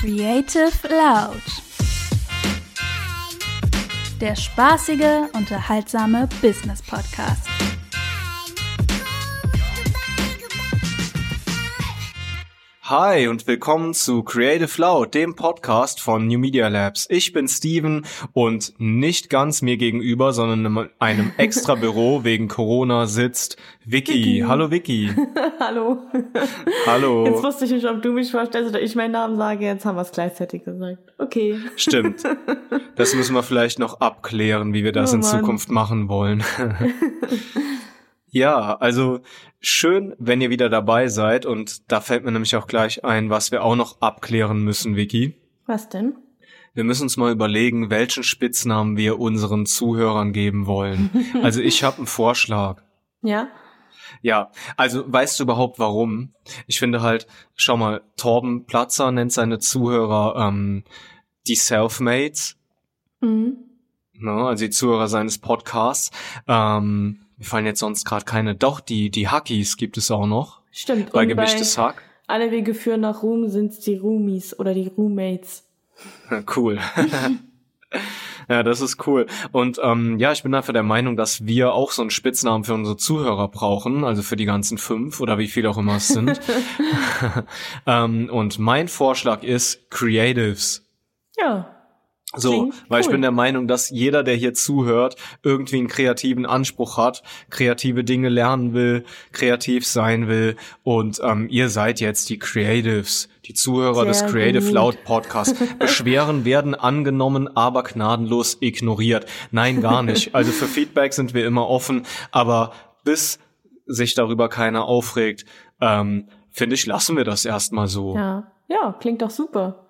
Creative Loud. Der spaßige, unterhaltsame Business Podcast. Hi und willkommen zu Creative Loud, dem Podcast von New Media Labs. Ich bin Steven und nicht ganz mir gegenüber, sondern in einem extra Büro wegen Corona sitzt Vicky. Vicky. Hallo Vicky. Hallo. Hallo. Jetzt wusste ich nicht, ob du mich vorstellst oder ich meinen Namen sage. Jetzt haben wir es gleichzeitig gesagt. Okay. Stimmt. Das müssen wir vielleicht noch abklären, wie wir das oh, in Zukunft machen wollen. Ja, also schön, wenn ihr wieder dabei seid und da fällt mir nämlich auch gleich ein, was wir auch noch abklären müssen, Vicky. Was denn? Wir müssen uns mal überlegen, welchen Spitznamen wir unseren Zuhörern geben wollen. Also ich habe einen Vorschlag. Ja. Ja, also weißt du überhaupt warum? Ich finde halt, schau mal, Torben Platzer nennt seine Zuhörer ähm, die Selfmates. Mhm. Ne, also die Zuhörer seines Podcasts. Ähm, mir fallen jetzt sonst gerade keine. Doch, die, die Hackies gibt es auch noch. Stimmt. Bei gemischtes Hack. Alle Wege führen nach Ruhm sind's die Roomies oder die Roommates. Cool. ja, das ist cool. Und ähm, ja, ich bin dafür der Meinung, dass wir auch so einen Spitznamen für unsere Zuhörer brauchen, also für die ganzen fünf oder wie viele auch immer es sind. ähm, und mein Vorschlag ist Creatives. Ja. So, Klingt weil cool. ich bin der Meinung, dass jeder, der hier zuhört, irgendwie einen kreativen Anspruch hat, kreative Dinge lernen will, kreativ sein will und ähm, ihr seid jetzt die Creatives, die Zuhörer Sehr des Creative gut. Loud Podcasts. Beschweren werden angenommen, aber gnadenlos ignoriert. Nein, gar nicht. Also für Feedback sind wir immer offen, aber bis sich darüber keiner aufregt, ähm, finde ich, lassen wir das erstmal so. Ja, ja, klingt doch super.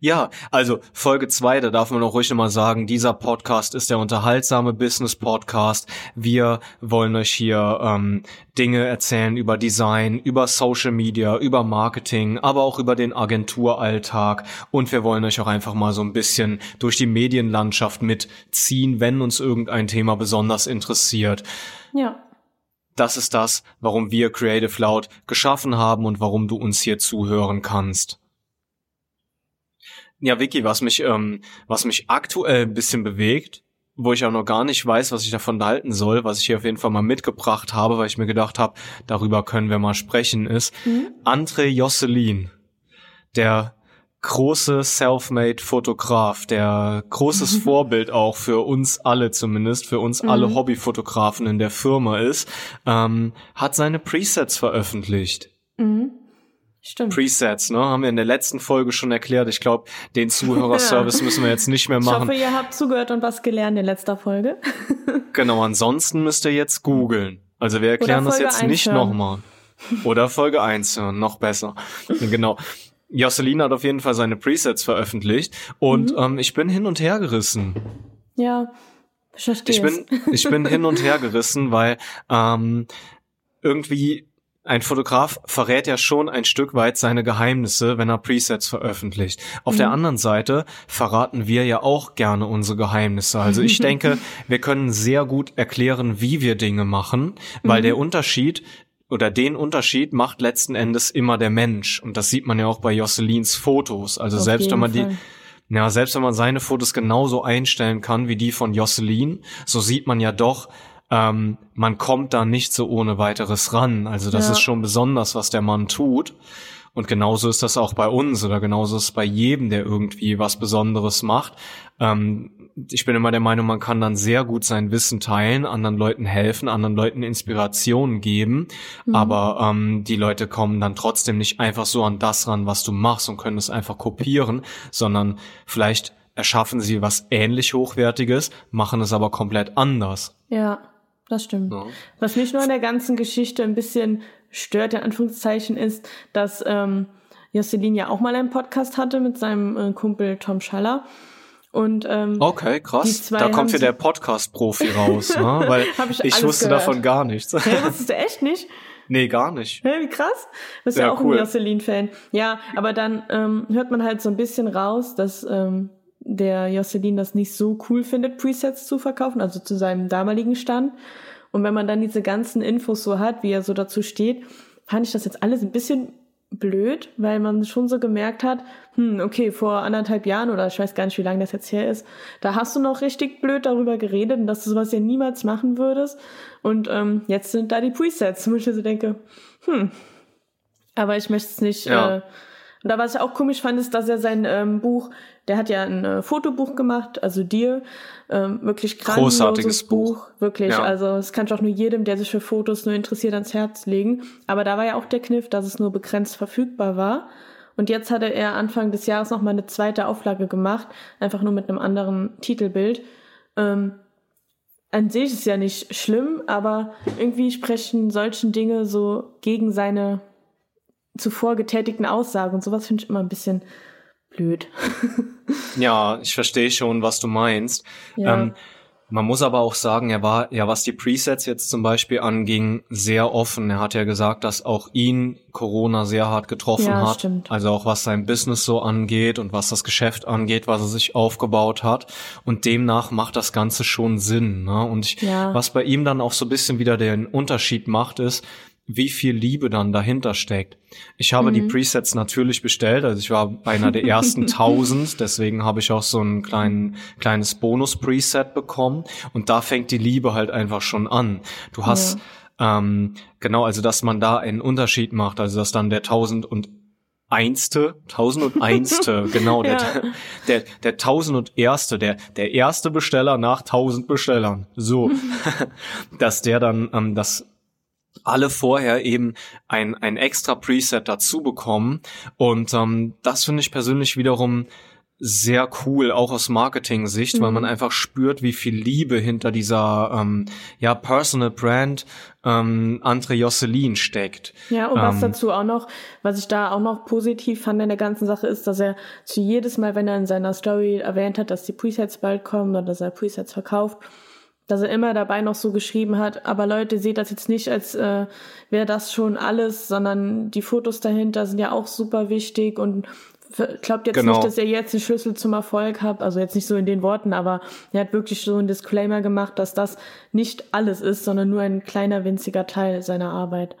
Ja, also Folge zwei, da darf man auch ruhig nochmal sagen, dieser Podcast ist der unterhaltsame Business Podcast. Wir wollen euch hier ähm, Dinge erzählen über Design, über Social Media, über Marketing, aber auch über den Agenturalltag und wir wollen euch auch einfach mal so ein bisschen durch die Medienlandschaft mitziehen, wenn uns irgendein Thema besonders interessiert. Ja. Das ist das, warum wir Creative Loud geschaffen haben und warum du uns hier zuhören kannst. Ja, Vicky, was mich, ähm, was mich aktuell ein bisschen bewegt, wo ich auch noch gar nicht weiß, was ich davon halten soll, was ich hier auf jeden Fall mal mitgebracht habe, weil ich mir gedacht habe, darüber können wir mal sprechen, ist mhm. André Josselin, der große self-made Fotograf, der großes mhm. Vorbild auch für uns alle zumindest, für uns mhm. alle Hobbyfotografen in der Firma ist, ähm, hat seine Presets veröffentlicht. Mhm. Stimmt. Presets, ne? Haben wir in der letzten Folge schon erklärt. Ich glaube, den Zuhörerservice ja. müssen wir jetzt nicht mehr machen. Ich hoffe, ihr habt zugehört und was gelernt in letzter Folge. genau, ansonsten müsst ihr jetzt googeln. Also wir erklären das jetzt nicht nochmal. Oder Folge 1 hören, noch besser. genau. Josselin hat auf jeden Fall seine Presets veröffentlicht und mhm. ähm, ich bin hin und her gerissen. Ja, ich verstehe. Ich bin, ich bin hin und her gerissen, weil ähm, irgendwie ein Fotograf verrät ja schon ein Stück weit seine Geheimnisse, wenn er Presets veröffentlicht. Auf mhm. der anderen Seite verraten wir ja auch gerne unsere Geheimnisse. Also ich denke, wir können sehr gut erklären, wie wir Dinge machen, weil mhm. der Unterschied oder den Unterschied macht letzten Endes immer der Mensch. Und das sieht man ja auch bei Josselins Fotos. Also Auf selbst wenn man Fall. die, ja, selbst wenn man seine Fotos genauso einstellen kann wie die von Josselin, so sieht man ja doch, ähm, man kommt da nicht so ohne weiteres ran. Also das ja. ist schon besonders, was der Mann tut. Und genauso ist das auch bei uns oder genauso ist es bei jedem, der irgendwie was Besonderes macht. Ähm, ich bin immer der Meinung, man kann dann sehr gut sein Wissen teilen, anderen Leuten helfen, anderen Leuten Inspirationen geben, mhm. aber ähm, die Leute kommen dann trotzdem nicht einfach so an das ran, was du machst und können es einfach kopieren, sondern vielleicht erschaffen sie was ähnlich Hochwertiges, machen es aber komplett anders. Ja das stimmt. Ja. Was mich nur in der ganzen Geschichte ein bisschen stört, in Anführungszeichen, ist, dass ähm, Jocelyn ja auch mal einen Podcast hatte mit seinem äh, Kumpel Tom Schaller. Und, ähm, okay, krass. Da kommt hier der Podcast-Profi raus, ne? Weil ich, ich wusste gehört. davon gar nichts. Hey, wusstest du echt nicht? Nee, gar nicht. Hey, wie krass. Du bist ja, ja auch cool. ein Jocelyn-Fan. Ja, aber dann ähm, hört man halt so ein bisschen raus, dass ähm, der Jocelyn das nicht so cool findet, Presets zu verkaufen, also zu seinem damaligen Stand. Und wenn man dann diese ganzen Infos so hat, wie er so dazu steht, fand ich das jetzt alles ein bisschen blöd, weil man schon so gemerkt hat, hm, okay, vor anderthalb Jahren oder ich weiß gar nicht, wie lange das jetzt her ist, da hast du noch richtig blöd darüber geredet und dass du sowas ja niemals machen würdest. Und ähm, jetzt sind da die Presets, wo ich so denke, hm, aber ich möchte es nicht. Ja. Äh, und da was ich auch komisch fand, ist, dass er sein ähm, Buch, der hat ja ein äh, Fotobuch gemacht, also dir, ähm, wirklich großartiges Buch, Buch. wirklich. Ja. Also es kann ich auch nur jedem, der sich für Fotos nur interessiert, ans Herz legen. Aber da war ja auch der Kniff, dass es nur begrenzt verfügbar war. Und jetzt hatte er Anfang des Jahres noch mal eine zweite Auflage gemacht, einfach nur mit einem anderen Titelbild. Ähm, an sich ist ja nicht schlimm, aber irgendwie sprechen solchen Dinge so gegen seine zuvor getätigten Aussagen und sowas finde ich immer ein bisschen blöd. ja, ich verstehe schon, was du meinst. Ja. Ähm, man muss aber auch sagen, er war ja, was die Presets jetzt zum Beispiel anging, sehr offen. Er hat ja gesagt, dass auch ihn Corona sehr hart getroffen ja, hat. Stimmt. Also auch was sein Business so angeht und was das Geschäft angeht, was er sich aufgebaut hat. Und demnach macht das Ganze schon Sinn. Ne? Und ich, ja. was bei ihm dann auch so ein bisschen wieder den Unterschied macht, ist, wie viel Liebe dann dahinter steckt. Ich habe mhm. die Presets natürlich bestellt, also ich war bei einer der ersten tausend, deswegen habe ich auch so ein kleinen, kleines Bonus-Preset bekommen und da fängt die Liebe halt einfach schon an. Du hast ja. ähm, genau, also dass man da einen Unterschied macht, also dass dann der tausend und Einste, tausend und Einste, genau, der, ja. der, der tausend und Erste, der, der erste Besteller nach tausend Bestellern, so, dass der dann ähm, das alle vorher eben ein, ein extra Preset dazu bekommen. Und ähm, das finde ich persönlich wiederum sehr cool, auch aus Marketing-Sicht, mhm. weil man mhm. einfach spürt, wie viel Liebe hinter dieser ähm, ja Personal Brand ähm, Andre Josselin steckt. Ja, und was ähm, dazu auch noch, was ich da auch noch positiv fand in der ganzen Sache, ist, dass er zu jedes Mal, wenn er in seiner Story erwähnt hat, dass die Presets bald kommen oder dass er Presets verkauft, dass er immer dabei noch so geschrieben hat, aber Leute, seht das jetzt nicht, als äh, wäre das schon alles, sondern die Fotos dahinter sind ja auch super wichtig und glaubt jetzt genau. nicht, dass ihr jetzt den Schlüssel zum Erfolg habt, also jetzt nicht so in den Worten, aber er hat wirklich so einen Disclaimer gemacht, dass das nicht alles ist, sondern nur ein kleiner winziger Teil seiner Arbeit.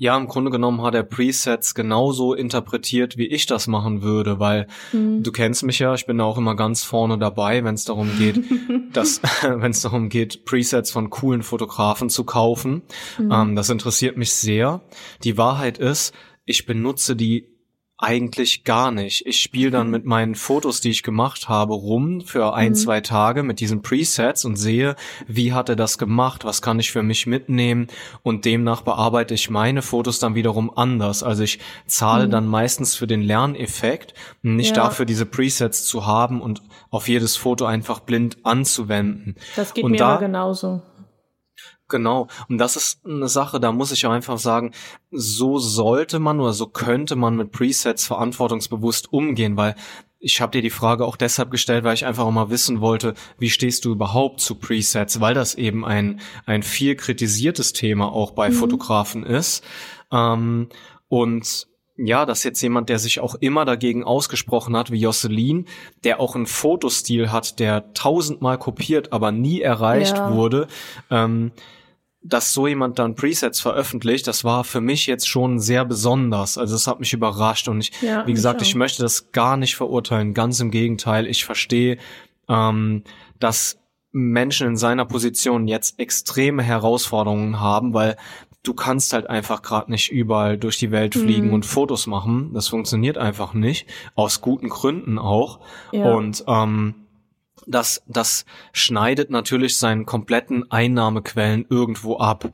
Ja, im Grunde genommen hat er Presets genauso interpretiert, wie ich das machen würde, weil mhm. du kennst mich ja, ich bin da auch immer ganz vorne dabei, wenn es darum geht, dass, wenn es darum geht, Presets von coolen Fotografen zu kaufen. Mhm. Ähm, das interessiert mich sehr. Die Wahrheit ist, ich benutze die eigentlich gar nicht. Ich spiele dann mit meinen Fotos, die ich gemacht habe, rum für ein, mhm. zwei Tage mit diesen Presets und sehe, wie hat er das gemacht, was kann ich für mich mitnehmen und demnach bearbeite ich meine Fotos dann wiederum anders. Also ich zahle mhm. dann meistens für den Lerneffekt, nicht ja. dafür diese Presets zu haben und auf jedes Foto einfach blind anzuwenden. Das geht und mir da, aber genauso. Genau. Und das ist eine Sache, da muss ich einfach sagen, so sollte man oder so könnte man mit Presets verantwortungsbewusst umgehen, weil ich habe dir die Frage auch deshalb gestellt, weil ich einfach auch mal wissen wollte, wie stehst du überhaupt zu Presets, weil das eben ein, ein viel kritisiertes Thema auch bei mhm. Fotografen ist. Ähm, und ja, dass jetzt jemand, der sich auch immer dagegen ausgesprochen hat, wie Josselin, der auch einen Fotostil hat, der tausendmal kopiert, aber nie erreicht ja. wurde, ähm, dass so jemand dann Presets veröffentlicht, das war für mich jetzt schon sehr besonders. Also es hat mich überrascht und ich, ja, wie gesagt, ich, ich möchte das gar nicht verurteilen. Ganz im Gegenteil, ich verstehe, ähm, dass Menschen in seiner Position jetzt extreme Herausforderungen haben, weil du kannst halt einfach gerade nicht überall durch die Welt fliegen mhm. und Fotos machen. Das funktioniert einfach nicht, aus guten Gründen auch. Ja. Und ähm, das, das schneidet natürlich seinen kompletten Einnahmequellen irgendwo ab.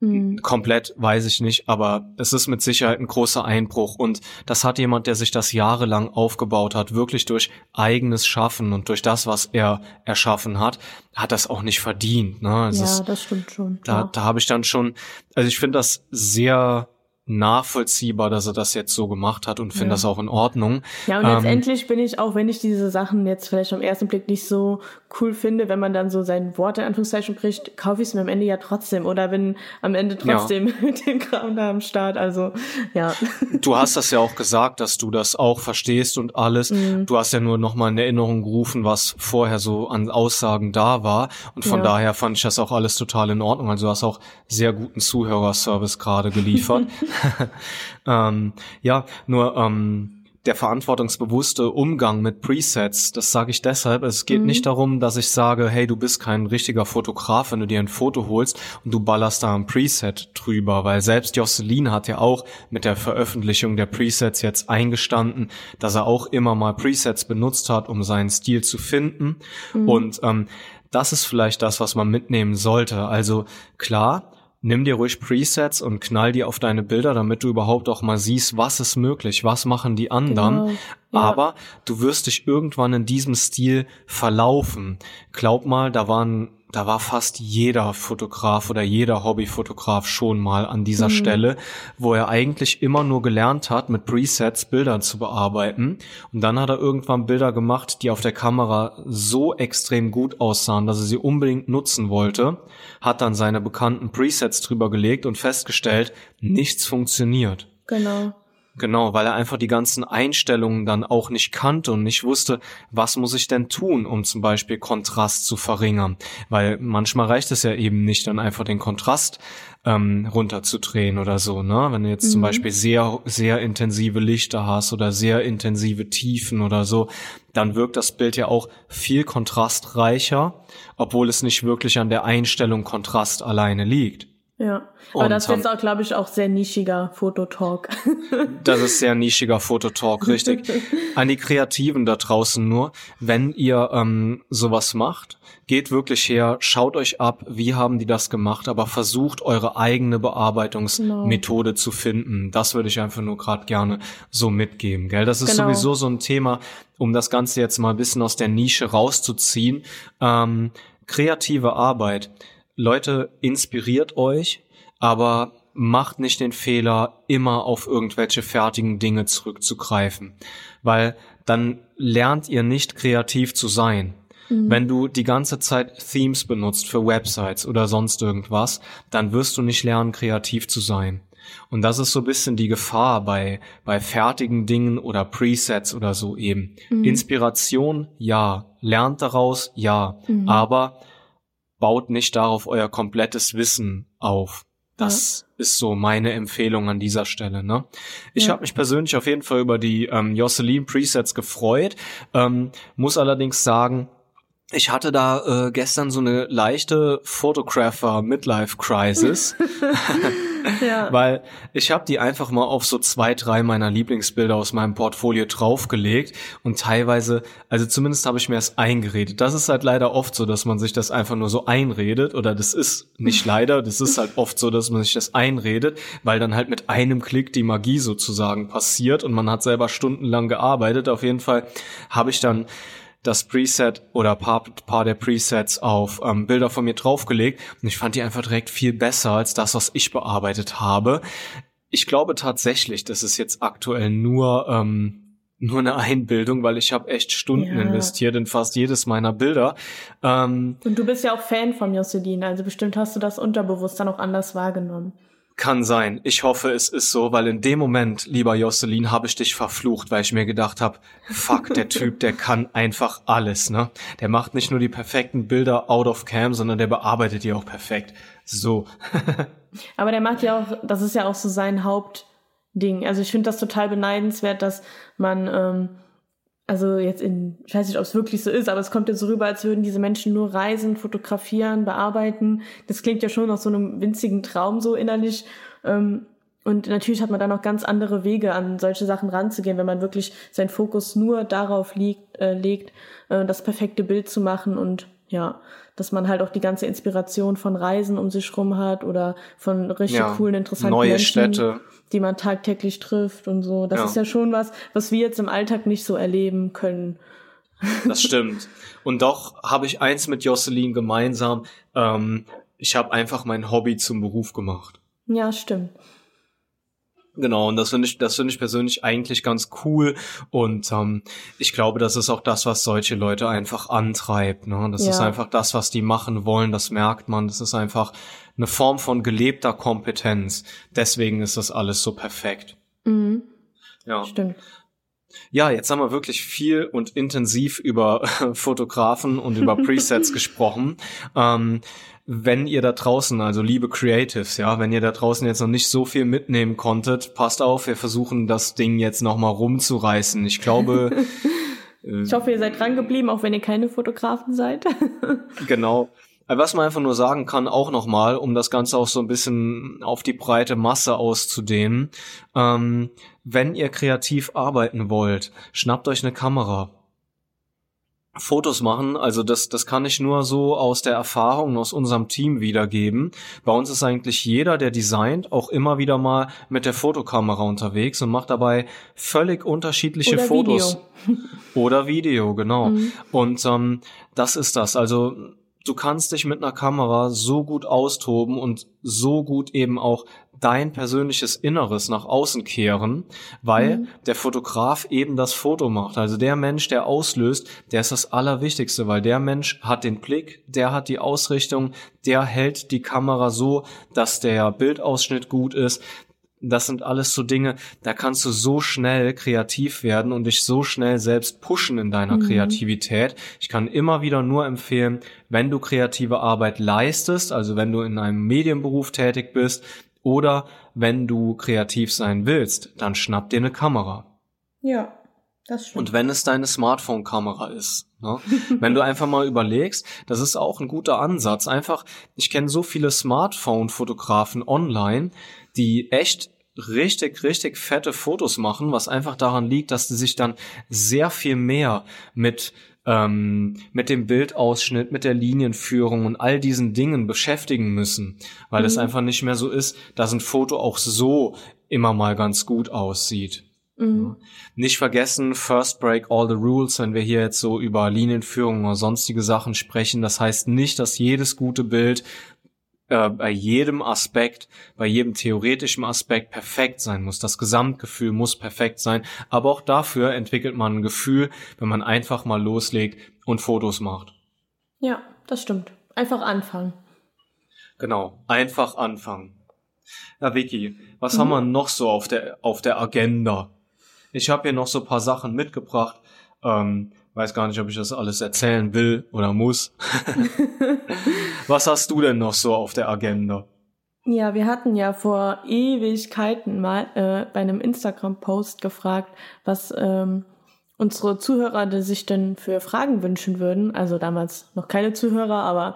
Mhm. Komplett weiß ich nicht, aber es ist mit Sicherheit ein großer Einbruch und das hat jemand, der sich das jahrelang aufgebaut hat, wirklich durch eigenes Schaffen und durch das, was er erschaffen hat, hat das auch nicht verdient. Ne? Also ja, das stimmt schon. Da, da habe ich dann schon, also ich finde das sehr nachvollziehbar, dass er das jetzt so gemacht hat und finde ja. das auch in Ordnung. Ja, und ähm, letztendlich bin ich, auch wenn ich diese Sachen jetzt vielleicht am ersten Blick nicht so cool finde, wenn man dann so sein Wort in Anführungszeichen bricht, kaufe ich es mir am Ende ja trotzdem oder bin am Ende trotzdem ja. mit dem Kram da am Start. Also, ja. Du hast das ja auch gesagt, dass du das auch verstehst und alles. Mhm. Du hast ja nur nochmal in Erinnerung gerufen, was vorher so an Aussagen da war. Und von ja. daher fand ich das auch alles total in Ordnung. Also du hast auch sehr guten Zuhörerservice gerade geliefert. ähm, ja, nur ähm, der verantwortungsbewusste Umgang mit Presets, das sage ich deshalb. Es geht mhm. nicht darum, dass ich sage, hey, du bist kein richtiger Fotograf, wenn du dir ein Foto holst und du ballerst da ein Preset drüber, weil selbst Jocelyn hat ja auch mit der Veröffentlichung der Presets jetzt eingestanden, dass er auch immer mal Presets benutzt hat, um seinen Stil zu finden. Mhm. Und ähm, das ist vielleicht das, was man mitnehmen sollte. Also klar, nimm dir ruhig Presets und knall die auf deine Bilder, damit du überhaupt auch mal siehst, was ist möglich, was machen die anderen. Genau. Ja. Aber du wirst dich irgendwann in diesem Stil verlaufen. Glaub mal, da waren da war fast jeder Fotograf oder jeder Hobbyfotograf schon mal an dieser mhm. Stelle, wo er eigentlich immer nur gelernt hat, mit Presets Bilder zu bearbeiten. Und dann hat er irgendwann Bilder gemacht, die auf der Kamera so extrem gut aussahen, dass er sie unbedingt nutzen wollte, hat dann seine bekannten Presets drüber gelegt und festgestellt, nichts funktioniert. Genau. Genau, weil er einfach die ganzen Einstellungen dann auch nicht kannte und nicht wusste, was muss ich denn tun, um zum Beispiel Kontrast zu verringern. Weil manchmal reicht es ja eben nicht, dann einfach den Kontrast ähm, runterzudrehen oder so, ne? Wenn du jetzt mhm. zum Beispiel sehr, sehr intensive Lichter hast oder sehr intensive Tiefen oder so, dann wirkt das Bild ja auch viel kontrastreicher, obwohl es nicht wirklich an der Einstellung Kontrast alleine liegt. Ja, aber und das ist jetzt auch, glaube ich, auch sehr nischiger Fototalk. das ist sehr nischiger Fototalk, richtig. An die Kreativen da draußen nur, wenn ihr ähm, sowas macht, geht wirklich her, schaut euch ab, wie haben die das gemacht, aber versucht eure eigene Bearbeitungsmethode genau. zu finden. Das würde ich einfach nur gerade gerne so mitgeben, gell? Das ist genau. sowieso so ein Thema, um das Ganze jetzt mal ein bisschen aus der Nische rauszuziehen. Ähm, kreative Arbeit Leute, inspiriert euch, aber macht nicht den Fehler, immer auf irgendwelche fertigen Dinge zurückzugreifen, weil dann lernt ihr nicht kreativ zu sein. Mhm. Wenn du die ganze Zeit Themes benutzt für Websites oder sonst irgendwas, dann wirst du nicht lernen, kreativ zu sein. Und das ist so ein bisschen die Gefahr bei, bei fertigen Dingen oder Presets oder so eben. Mhm. Inspiration, ja. Lernt daraus, ja. Mhm. Aber baut nicht darauf euer komplettes Wissen auf. Das ja. ist so meine Empfehlung an dieser Stelle. Ne? Ich ja. habe mich persönlich auf jeden Fall über die ähm, Jocelyn Presets gefreut, ähm, muss allerdings sagen, ich hatte da äh, gestern so eine leichte Photographer Midlife Crisis, ja. weil ich habe die einfach mal auf so zwei, drei meiner Lieblingsbilder aus meinem Portfolio draufgelegt und teilweise, also zumindest habe ich mir das eingeredet. Das ist halt leider oft so, dass man sich das einfach nur so einredet oder das ist nicht leider, das ist halt oft so, dass man sich das einredet, weil dann halt mit einem Klick die Magie sozusagen passiert und man hat selber stundenlang gearbeitet. Auf jeden Fall habe ich dann das Preset oder paar, paar der Presets auf ähm, Bilder von mir draufgelegt und ich fand die einfach direkt viel besser als das, was ich bearbeitet habe. Ich glaube tatsächlich, das ist jetzt aktuell nur ähm, nur eine Einbildung, weil ich habe echt Stunden ja. investiert in fast jedes meiner Bilder. Ähm, und du bist ja auch Fan von Jocelyn, also bestimmt hast du das unterbewusst dann auch anders wahrgenommen. Kann sein. Ich hoffe, es ist so, weil in dem Moment, lieber Jocelyn, habe ich dich verflucht, weil ich mir gedacht habe, fuck, der Typ, der kann einfach alles, ne? Der macht nicht nur die perfekten Bilder out of cam, sondern der bearbeitet die auch perfekt. So. Aber der macht ja auch, das ist ja auch so sein Hauptding. Also ich finde das total beneidenswert, dass man ähm, also jetzt in, ich weiß nicht, ob es wirklich so ist, aber es kommt ja so rüber, als würden diese Menschen nur reisen, fotografieren, bearbeiten. Das klingt ja schon nach so einem winzigen Traum so innerlich. Ähm, und natürlich hat man dann noch ganz andere Wege, an solche Sachen ranzugehen, wenn man wirklich seinen Fokus nur darauf liegt, äh, legt, äh, das perfekte Bild zu machen und ja, dass man halt auch die ganze Inspiration von Reisen um sich rum hat oder von richtig ja, coolen, interessanten neue Menschen, Städte. die man tagtäglich trifft und so. Das ja. ist ja schon was, was wir jetzt im Alltag nicht so erleben können. Das stimmt. Und doch habe ich eins mit Jocelyn gemeinsam. Ähm, ich habe einfach mein Hobby zum Beruf gemacht. Ja, stimmt. Genau, und das finde ich, das finde ich persönlich eigentlich ganz cool. Und ähm, ich glaube, das ist auch das, was solche Leute einfach antreibt. Ne? Das ja. ist einfach das, was die machen wollen, das merkt man. Das ist einfach eine Form von gelebter Kompetenz. Deswegen ist das alles so perfekt. Mhm. Ja. Stimmt. Ja, jetzt haben wir wirklich viel und intensiv über Fotografen und über Presets gesprochen. Ähm, wenn ihr da draußen, also liebe Creatives, ja, wenn ihr da draußen jetzt noch nicht so viel mitnehmen konntet, passt auf, wir versuchen das Ding jetzt nochmal rumzureißen. Ich glaube. ich hoffe, ihr seid dran geblieben, auch wenn ihr keine Fotografen seid. genau. Was man einfach nur sagen kann, auch nochmal, um das Ganze auch so ein bisschen auf die breite Masse auszudehnen, ähm, wenn ihr kreativ arbeiten wollt, schnappt euch eine Kamera. Fotos machen, also das, das kann ich nur so aus der Erfahrung aus unserem Team wiedergeben. Bei uns ist eigentlich jeder, der designt, auch immer wieder mal mit der Fotokamera unterwegs und macht dabei völlig unterschiedliche Oder Fotos. Video. Oder Video, genau. Mhm. Und ähm, das ist das. Also du kannst dich mit einer Kamera so gut austoben und so gut eben auch dein persönliches Inneres nach außen kehren, weil mhm. der Fotograf eben das Foto macht. Also der Mensch, der auslöst, der ist das Allerwichtigste, weil der Mensch hat den Blick, der hat die Ausrichtung, der hält die Kamera so, dass der Bildausschnitt gut ist, das sind alles so Dinge, da kannst du so schnell kreativ werden und dich so schnell selbst pushen in deiner mhm. Kreativität. Ich kann immer wieder nur empfehlen, wenn du kreative Arbeit leistest, also wenn du in einem Medienberuf tätig bist oder wenn du kreativ sein willst, dann schnapp dir eine Kamera. Ja. Das stimmt. Und wenn es deine Smartphone-Kamera ist, ne? wenn du einfach mal überlegst, das ist auch ein guter Ansatz. Einfach, ich kenne so viele Smartphone-Fotografen online, die echt richtig, richtig fette Fotos machen, was einfach daran liegt, dass sie sich dann sehr viel mehr mit ähm, mit dem Bildausschnitt, mit der Linienführung und all diesen Dingen beschäftigen müssen, weil mhm. es einfach nicht mehr so ist, dass ein Foto auch so immer mal ganz gut aussieht. Mhm. Nicht vergessen, first break all the rules, wenn wir hier jetzt so über Linienführung oder sonstige Sachen sprechen. Das heißt nicht, dass jedes gute Bild äh, bei jedem Aspekt, bei jedem theoretischen Aspekt perfekt sein muss. Das Gesamtgefühl muss perfekt sein. Aber auch dafür entwickelt man ein Gefühl, wenn man einfach mal loslegt und Fotos macht. Ja, das stimmt. Einfach anfangen. Genau, einfach anfangen. Ja, Vicky, was mhm. haben wir noch so auf der, auf der Agenda? Ich habe hier noch so paar Sachen mitgebracht. Ähm, weiß gar nicht, ob ich das alles erzählen will oder muss. Was hast du denn noch so auf der Agenda? Ja, wir hatten ja vor Ewigkeiten mal äh, bei einem Instagram-Post gefragt, was ähm, unsere Zuhörer die sich denn für Fragen wünschen würden. Also damals noch keine Zuhörer, aber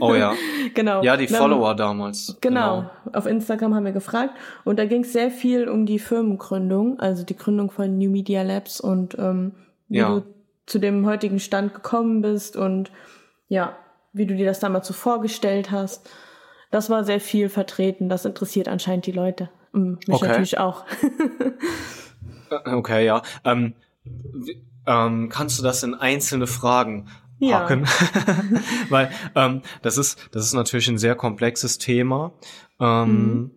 oh ja, genau. Ja, die Follower damals. Genau. genau. Auf Instagram haben wir gefragt und da ging es sehr viel um die Firmengründung, also die Gründung von New Media Labs und ähm, wie ja. du zu dem heutigen Stand gekommen bist und ja, wie du dir das damals so vorgestellt hast. Das war sehr viel vertreten. Das interessiert anscheinend die Leute. Hm, mich okay. natürlich auch. Äh, okay, ja. Ähm, ähm, kannst du das in einzelne Fragen packen? Ja. Weil ähm, das ist das ist natürlich ein sehr komplexes Thema. Ähm, mhm.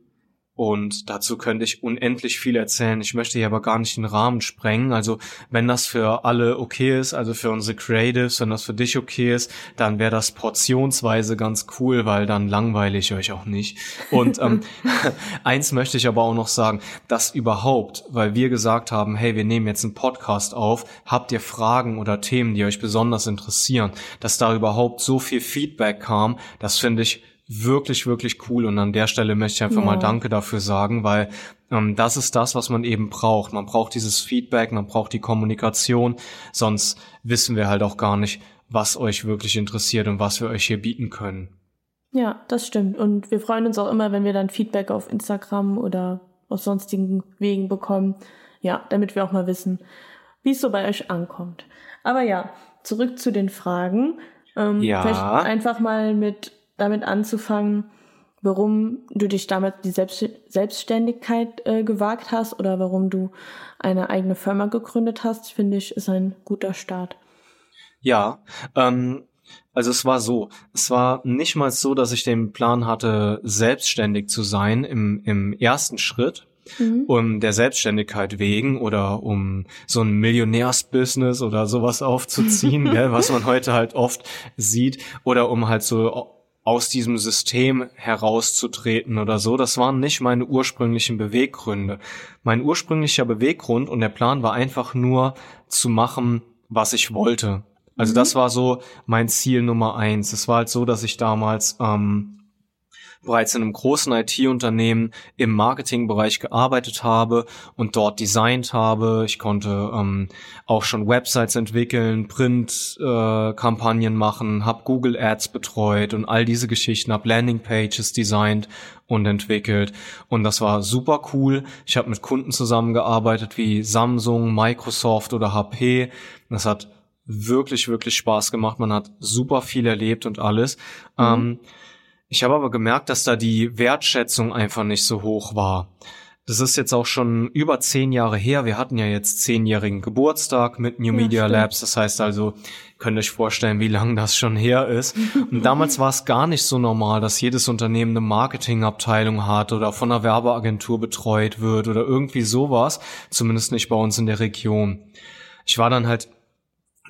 Und dazu könnte ich unendlich viel erzählen. Ich möchte hier aber gar nicht den Rahmen sprengen. Also wenn das für alle okay ist, also für unsere Creatives, wenn das für dich okay ist, dann wäre das portionsweise ganz cool, weil dann langweile ich euch auch nicht. Und ähm, eins möchte ich aber auch noch sagen, dass überhaupt, weil wir gesagt haben, hey, wir nehmen jetzt einen Podcast auf, habt ihr Fragen oder Themen, die euch besonders interessieren, dass da überhaupt so viel Feedback kam, das finde ich wirklich, wirklich cool. Und an der Stelle möchte ich einfach ja. mal Danke dafür sagen, weil ähm, das ist das, was man eben braucht. Man braucht dieses Feedback, man braucht die Kommunikation, sonst wissen wir halt auch gar nicht, was euch wirklich interessiert und was wir euch hier bieten können. Ja, das stimmt. Und wir freuen uns auch immer, wenn wir dann Feedback auf Instagram oder aus sonstigen Wegen bekommen. Ja, damit wir auch mal wissen, wie es so bei euch ankommt. Aber ja, zurück zu den Fragen. Ähm, ja. Vielleicht einfach mal mit damit anzufangen, warum du dich damals die Selbst Selbstständigkeit äh, gewagt hast oder warum du eine eigene Firma gegründet hast, finde ich, ist ein guter Start. Ja, ähm, also es war so, es war nicht mal so, dass ich den Plan hatte, selbstständig zu sein im, im ersten Schritt, Mhm. um der Selbstständigkeit wegen oder um so ein Millionärsbusiness oder sowas aufzuziehen, gell, was man heute halt oft sieht, oder um halt so aus diesem System herauszutreten oder so. Das waren nicht meine ursprünglichen Beweggründe. Mein ursprünglicher Beweggrund und der Plan war einfach nur zu machen, was ich wollte. Also mhm. das war so mein Ziel Nummer eins. Es war halt so, dass ich damals ähm, bereits in einem großen IT-Unternehmen im Marketingbereich gearbeitet habe und dort designt habe. Ich konnte ähm, auch schon Websites entwickeln, Print-Kampagnen äh, machen, habe Google Ads betreut und all diese Geschichten, habe Landing-Pages designt und entwickelt. Und das war super cool. Ich habe mit Kunden zusammengearbeitet wie Samsung, Microsoft oder HP. Das hat wirklich, wirklich Spaß gemacht. Man hat super viel erlebt und alles. Mhm. Ähm, ich habe aber gemerkt, dass da die Wertschätzung einfach nicht so hoch war. Das ist jetzt auch schon über zehn Jahre her. Wir hatten ja jetzt zehnjährigen Geburtstag mit New Media ja, Labs. Das heißt also, könnt euch vorstellen, wie lange das schon her ist. Und damals war es gar nicht so normal, dass jedes Unternehmen eine Marketingabteilung hat oder von einer Werbeagentur betreut wird oder irgendwie sowas. Zumindest nicht bei uns in der Region. Ich war dann halt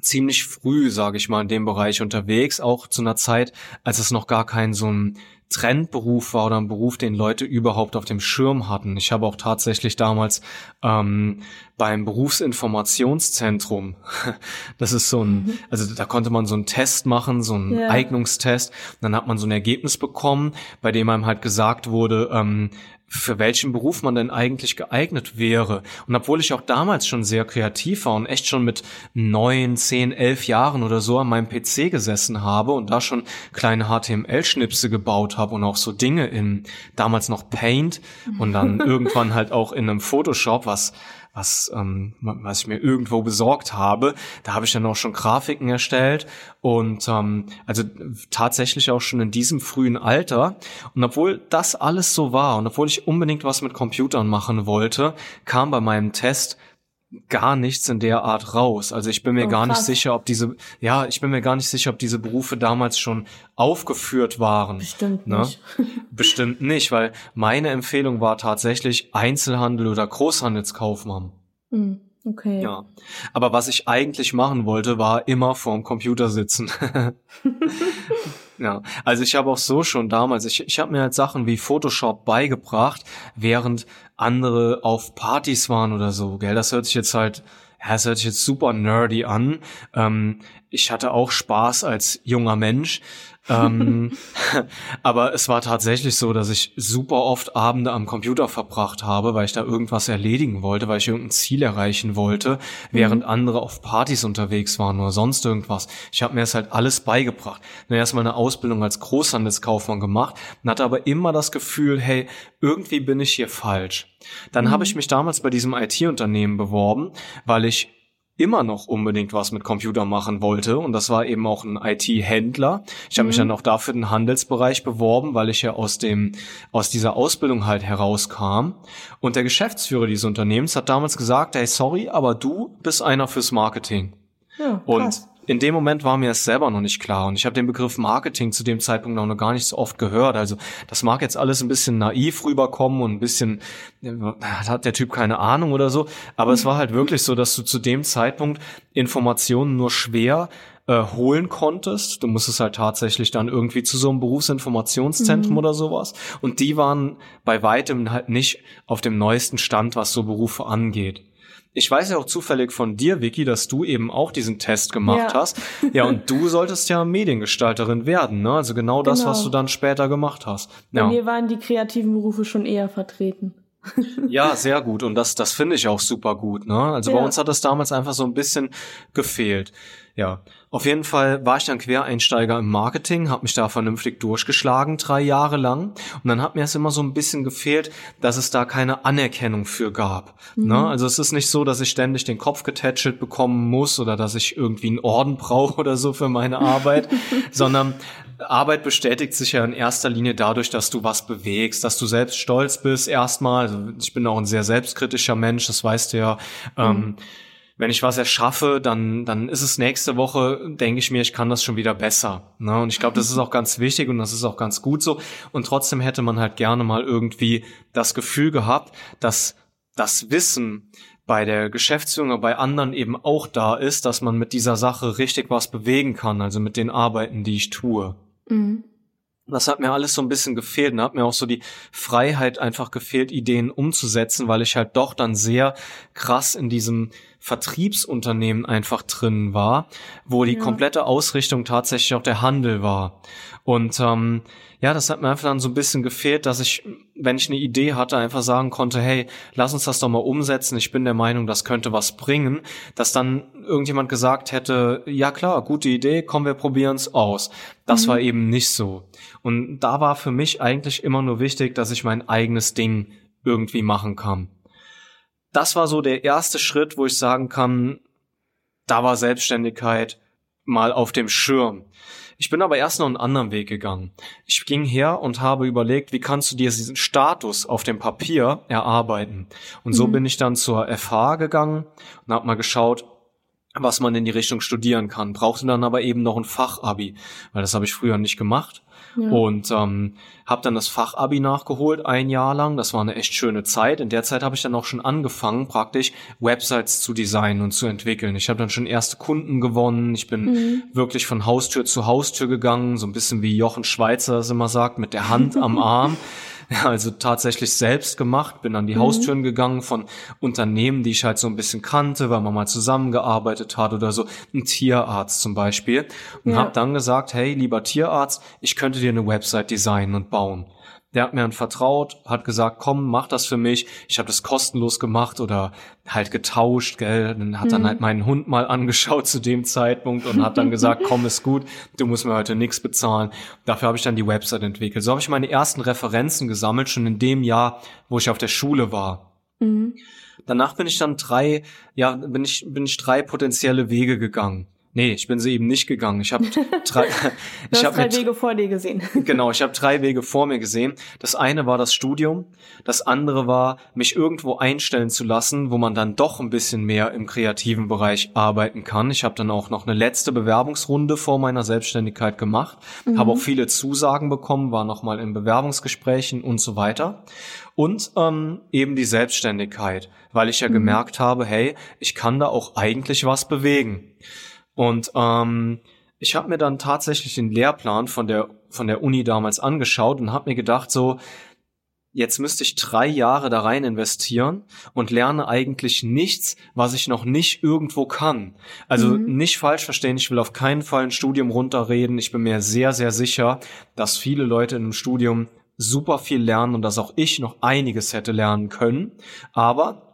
ziemlich früh, sage ich mal, in dem Bereich unterwegs, auch zu einer Zeit, als es noch gar kein so ein Trendberuf war oder ein Beruf, den Leute überhaupt auf dem Schirm hatten. Ich habe auch tatsächlich damals ähm, beim Berufsinformationszentrum, das ist so ein, mhm. also da konnte man so einen Test machen, so einen ja. Eignungstest. Dann hat man so ein Ergebnis bekommen, bei dem einem halt gesagt wurde, ähm, für welchen Beruf man denn eigentlich geeignet wäre. Und obwohl ich auch damals schon sehr kreativ war und echt schon mit neun, zehn, elf Jahren oder so an meinem PC gesessen habe und da schon kleine HTML-Schnipse gebaut habe und auch so Dinge in damals noch Paint und dann irgendwann halt auch in einem Photoshop, was was, ähm, was ich mir irgendwo besorgt habe. Da habe ich dann auch schon Grafiken erstellt und ähm, also tatsächlich auch schon in diesem frühen Alter. Und obwohl das alles so war und obwohl ich unbedingt was mit Computern machen wollte, kam bei meinem Test gar nichts in der Art raus. Also ich bin mir oh, gar nicht sicher, ob diese, ja, ich bin mir gar nicht sicher, ob diese Berufe damals schon aufgeführt waren. Bestimmt ne? nicht. Bestimmt nicht, weil meine Empfehlung war tatsächlich Einzelhandel oder Großhandelskaufmann. Hm, okay. Ja. Aber was ich eigentlich machen wollte, war immer vorm Computer sitzen. Ja, also ich habe auch so schon damals, ich, ich habe mir halt Sachen wie Photoshop beigebracht, während andere auf Partys waren oder so, gell? Das hört sich jetzt halt, ja, das hört sich jetzt super nerdy an. Ähm, ich hatte auch Spaß als junger Mensch, ähm, aber es war tatsächlich so, dass ich super oft Abende am Computer verbracht habe, weil ich da irgendwas erledigen wollte, weil ich irgendein Ziel erreichen wollte, während mhm. andere auf Partys unterwegs waren oder sonst irgendwas. Ich habe mir das halt alles beigebracht. Dann erstmal eine Ausbildung als Großhandelskaufmann gemacht und hatte aber immer das Gefühl, hey, irgendwie bin ich hier falsch. Dann mhm. habe ich mich damals bei diesem IT-Unternehmen beworben, weil ich immer noch unbedingt was mit Computer machen wollte und das war eben auch ein IT-Händler. Ich habe mhm. mich dann auch dafür den Handelsbereich beworben, weil ich ja aus dem aus dieser Ausbildung halt herauskam und der Geschäftsführer dieses Unternehmens hat damals gesagt, hey sorry, aber du bist einer fürs Marketing. Ja, und in dem Moment war mir es selber noch nicht klar und ich habe den Begriff Marketing zu dem Zeitpunkt noch gar nicht so oft gehört. Also das mag jetzt alles ein bisschen naiv rüberkommen und ein bisschen hat der Typ keine Ahnung oder so, aber es war halt wirklich so, dass du zu dem Zeitpunkt Informationen nur schwer äh, holen konntest. Du musstest halt tatsächlich dann irgendwie zu so einem Berufsinformationszentrum mhm. oder sowas. Und die waren bei weitem halt nicht auf dem neuesten Stand, was so Berufe angeht ich weiß ja auch zufällig von dir, Vicky, dass du eben auch diesen Test gemacht ja. hast. Ja, und du solltest ja Mediengestalterin werden, ne? Also genau, genau. das, was genau. du dann später gemacht hast. Bei ja. mir waren die kreativen Berufe schon eher vertreten. ja, sehr gut. Und das, das finde ich auch super gut, ne? Also ja. bei uns hat das damals einfach so ein bisschen gefehlt. Ja, auf jeden Fall war ich dann Quereinsteiger im Marketing, habe mich da vernünftig durchgeschlagen, drei Jahre lang. Und dann hat mir es immer so ein bisschen gefehlt, dass es da keine Anerkennung für gab. Mhm. Ne? Also es ist nicht so, dass ich ständig den Kopf getätschelt bekommen muss oder dass ich irgendwie einen Orden brauche oder so für meine Arbeit, sondern Arbeit bestätigt sich ja in erster Linie dadurch, dass du was bewegst, dass du selbst stolz bist erstmal. Also ich bin auch ein sehr selbstkritischer Mensch, das weißt du ja. Ähm, mhm. Ähm, wenn ich was erschaffe, dann, dann ist es nächste Woche, denke ich mir, ich kann das schon wieder besser. Ne? Und ich glaube, das ist auch ganz wichtig und das ist auch ganz gut so. Und trotzdem hätte man halt gerne mal irgendwie das Gefühl gehabt, dass das Wissen bei der Geschäftsführung, bei anderen eben auch da ist, dass man mit dieser Sache richtig was bewegen kann, also mit den Arbeiten, die ich tue. Mhm. Das hat mir alles so ein bisschen gefehlt und hat mir auch so die Freiheit einfach gefehlt, Ideen umzusetzen, weil ich halt doch dann sehr krass in diesem Vertriebsunternehmen einfach drin war, wo die ja. komplette Ausrichtung tatsächlich auch der Handel war. Und ähm, ja, das hat mir einfach dann so ein bisschen gefehlt, dass ich, wenn ich eine Idee hatte, einfach sagen konnte, hey, lass uns das doch mal umsetzen. Ich bin der Meinung, das könnte was bringen. Dass dann irgendjemand gesagt hätte, ja klar, gute Idee, komm, wir probieren's aus. Das mhm. war eben nicht so. Und da war für mich eigentlich immer nur wichtig, dass ich mein eigenes Ding irgendwie machen kann. Das war so der erste Schritt, wo ich sagen kann, da war Selbstständigkeit mal auf dem Schirm. Ich bin aber erst noch einen anderen Weg gegangen. Ich ging her und habe überlegt, wie kannst du dir diesen Status auf dem Papier erarbeiten? Und so mhm. bin ich dann zur FH gegangen und habe mal geschaut, was man in die Richtung studieren kann. Brauchte dann aber eben noch ein Fachabi, weil das habe ich früher nicht gemacht. Und ähm, habe dann das Fachabi nachgeholt, ein Jahr lang. Das war eine echt schöne Zeit. In der Zeit habe ich dann auch schon angefangen, praktisch Websites zu designen und zu entwickeln. Ich habe dann schon erste Kunden gewonnen. Ich bin mhm. wirklich von Haustür zu Haustür gegangen, so ein bisschen wie Jochen Schweizer es immer sagt, mit der Hand am Arm. also tatsächlich selbst gemacht, bin an die mhm. Haustüren gegangen von Unternehmen, die ich halt so ein bisschen kannte, weil man mal zusammengearbeitet hat oder so, ein Tierarzt zum Beispiel und ja. habe dann gesagt, hey, lieber Tierarzt, ich könnte dir eine Website designen und bauen der hat mir dann vertraut, hat gesagt, komm, mach das für mich. Ich habe das kostenlos gemacht oder halt getauscht, gell. Dann hat mhm. dann halt meinen Hund mal angeschaut zu dem Zeitpunkt und hat dann gesagt, komm, ist gut, du musst mir heute nichts bezahlen. Dafür habe ich dann die Website entwickelt. So habe ich meine ersten Referenzen gesammelt, schon in dem Jahr, wo ich auf der Schule war. Mhm. Danach bin ich dann drei, ja, bin ich, bin ich drei potenzielle Wege gegangen. Nee, ich bin sie eben nicht gegangen. Ich habe drei, ich hab drei mit, Wege vor dir gesehen. genau, ich habe drei Wege vor mir gesehen. Das eine war das Studium, das andere war, mich irgendwo einstellen zu lassen, wo man dann doch ein bisschen mehr im kreativen Bereich arbeiten kann. Ich habe dann auch noch eine letzte Bewerbungsrunde vor meiner Selbstständigkeit gemacht, mhm. habe auch viele Zusagen bekommen, war noch mal in Bewerbungsgesprächen und so weiter. Und ähm, eben die Selbstständigkeit, weil ich ja mhm. gemerkt habe, hey, ich kann da auch eigentlich was bewegen. Und ähm, ich habe mir dann tatsächlich den Lehrplan von der von der Uni damals angeschaut und habe mir gedacht so jetzt müsste ich drei Jahre da rein investieren und lerne eigentlich nichts, was ich noch nicht irgendwo kann. Also mhm. nicht falsch verstehen, ich will auf keinen Fall ein Studium runterreden. Ich bin mir sehr, sehr sicher, dass viele Leute in einem Studium super viel lernen und dass auch ich noch einiges hätte lernen können. Aber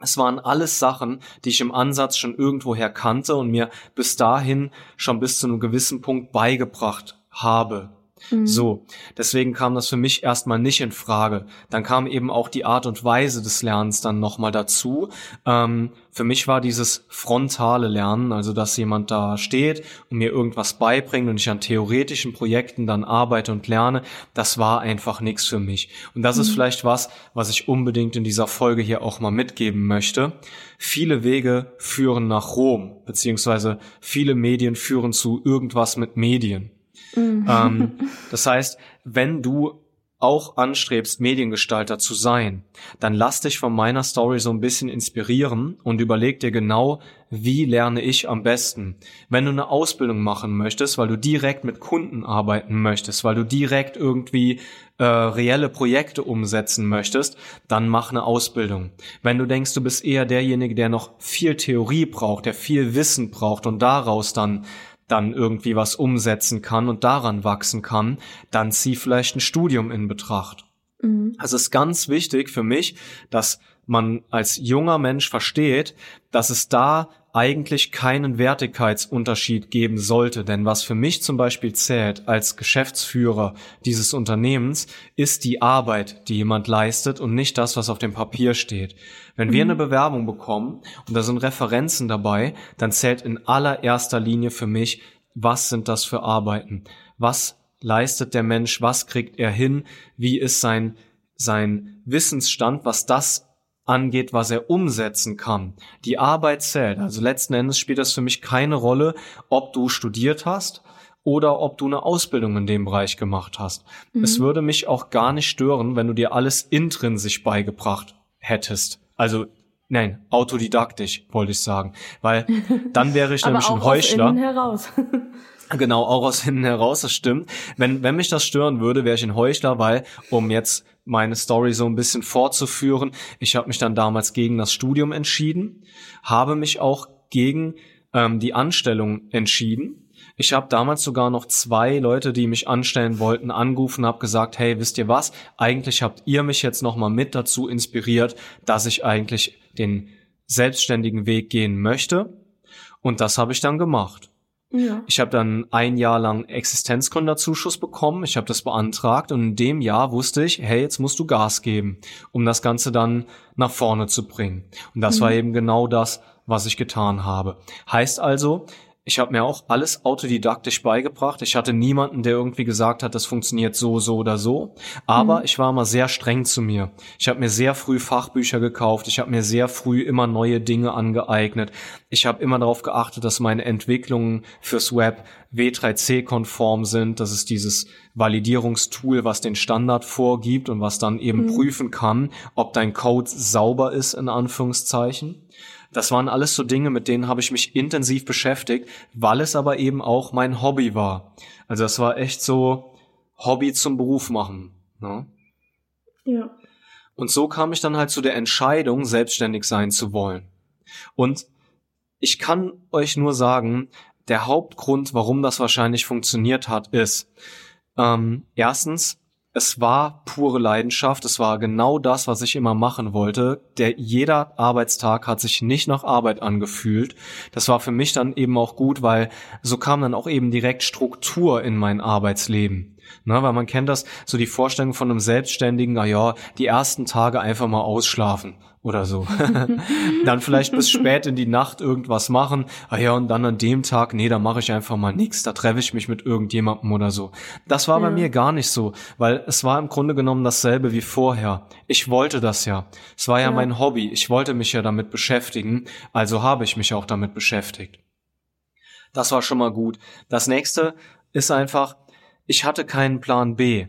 es waren alles Sachen, die ich im Ansatz schon irgendwoher kannte und mir bis dahin schon bis zu einem gewissen Punkt beigebracht habe. Mhm. So, deswegen kam das für mich erstmal nicht in Frage. Dann kam eben auch die Art und Weise des Lernens dann nochmal dazu. Ähm, für mich war dieses frontale Lernen, also dass jemand da steht und mir irgendwas beibringt und ich an theoretischen Projekten dann arbeite und lerne, das war einfach nichts für mich. Und das mhm. ist vielleicht was, was ich unbedingt in dieser Folge hier auch mal mitgeben möchte. Viele Wege führen nach Rom, beziehungsweise viele Medien führen zu irgendwas mit Medien. Mhm. Ähm, das heißt, wenn du auch anstrebst, Mediengestalter zu sein, dann lass dich von meiner Story so ein bisschen inspirieren und überleg dir genau, wie lerne ich am besten. Wenn du eine Ausbildung machen möchtest, weil du direkt mit Kunden arbeiten möchtest, weil du direkt irgendwie äh, reelle Projekte umsetzen möchtest, dann mach eine Ausbildung. Wenn du denkst, du bist eher derjenige, der noch viel Theorie braucht, der viel Wissen braucht und daraus dann dann irgendwie was umsetzen kann und daran wachsen kann, dann zieh vielleicht ein Studium in Betracht. Mhm. Also es ist ganz wichtig für mich, dass man als junger Mensch versteht, dass es da eigentlich keinen Wertigkeitsunterschied geben sollte. Denn was für mich zum Beispiel zählt als Geschäftsführer dieses Unternehmens, ist die Arbeit, die jemand leistet und nicht das, was auf dem Papier steht. Wenn mhm. wir eine Bewerbung bekommen und da sind Referenzen dabei, dann zählt in allererster Linie für mich, was sind das für Arbeiten? Was leistet der Mensch? Was kriegt er hin? Wie ist sein, sein Wissensstand, was das angeht, was er umsetzen kann. Die Arbeit zählt. Also letzten Endes spielt das für mich keine Rolle, ob du studiert hast oder ob du eine Ausbildung in dem Bereich gemacht hast. Mhm. Es würde mich auch gar nicht stören, wenn du dir alles intrinsisch beigebracht hättest. Also Nein, autodidaktisch, wollte ich sagen. Weil dann wäre ich nämlich ein Heuchler. heraus. Genau, auch aus hinten heraus, das stimmt. Wenn, wenn mich das stören würde, wäre ich ein Heuchler, weil, um jetzt meine Story so ein bisschen fortzuführen, ich habe mich dann damals gegen das Studium entschieden, habe mich auch gegen ähm, die Anstellung entschieden. Ich habe damals sogar noch zwei Leute, die mich anstellen wollten, angerufen, habe gesagt, hey, wisst ihr was? Eigentlich habt ihr mich jetzt noch mal mit dazu inspiriert, dass ich eigentlich den selbstständigen Weg gehen möchte. Und das habe ich dann gemacht. Ja. Ich habe dann ein Jahr lang Existenzgründerzuschuss bekommen. Ich habe das beantragt und in dem Jahr wusste ich, hey, jetzt musst du Gas geben, um das Ganze dann nach vorne zu bringen. Und das mhm. war eben genau das, was ich getan habe. Heißt also, ich habe mir auch alles autodidaktisch beigebracht. Ich hatte niemanden, der irgendwie gesagt hat, das funktioniert so, so oder so. Aber mhm. ich war immer sehr streng zu mir. Ich habe mir sehr früh Fachbücher gekauft. Ich habe mir sehr früh immer neue Dinge angeeignet. Ich habe immer darauf geachtet, dass meine Entwicklungen fürs Web W3C-konform sind. Das ist dieses Validierungstool, was den Standard vorgibt und was dann eben mhm. prüfen kann, ob dein Code sauber ist, in Anführungszeichen. Das waren alles so Dinge, mit denen habe ich mich intensiv beschäftigt, weil es aber eben auch mein Hobby war. Also das war echt so Hobby zum Beruf machen. Ne? Ja. Und so kam ich dann halt zu der Entscheidung, selbstständig sein zu wollen. Und ich kann euch nur sagen, der Hauptgrund, warum das wahrscheinlich funktioniert hat, ist, ähm, erstens, es war pure Leidenschaft, es war genau das, was ich immer machen wollte. Der jeder Arbeitstag hat sich nicht nach Arbeit angefühlt. Das war für mich dann eben auch gut, weil so kam dann auch eben direkt Struktur in mein Arbeitsleben. Na, weil man kennt das, so die Vorstellung von einem Selbstständigen, na ja, die ersten Tage einfach mal ausschlafen oder so. dann vielleicht bis spät in die Nacht irgendwas machen. Ah ja, und dann an dem Tag, nee, da mache ich einfach mal nichts, da treffe ich mich mit irgendjemandem oder so. Das war ja. bei mir gar nicht so, weil es war im Grunde genommen dasselbe wie vorher. Ich wollte das ja. Es war ja, ja. mein Hobby. Ich wollte mich ja damit beschäftigen, also habe ich mich auch damit beschäftigt. Das war schon mal gut. Das nächste ist einfach, ich hatte keinen Plan B.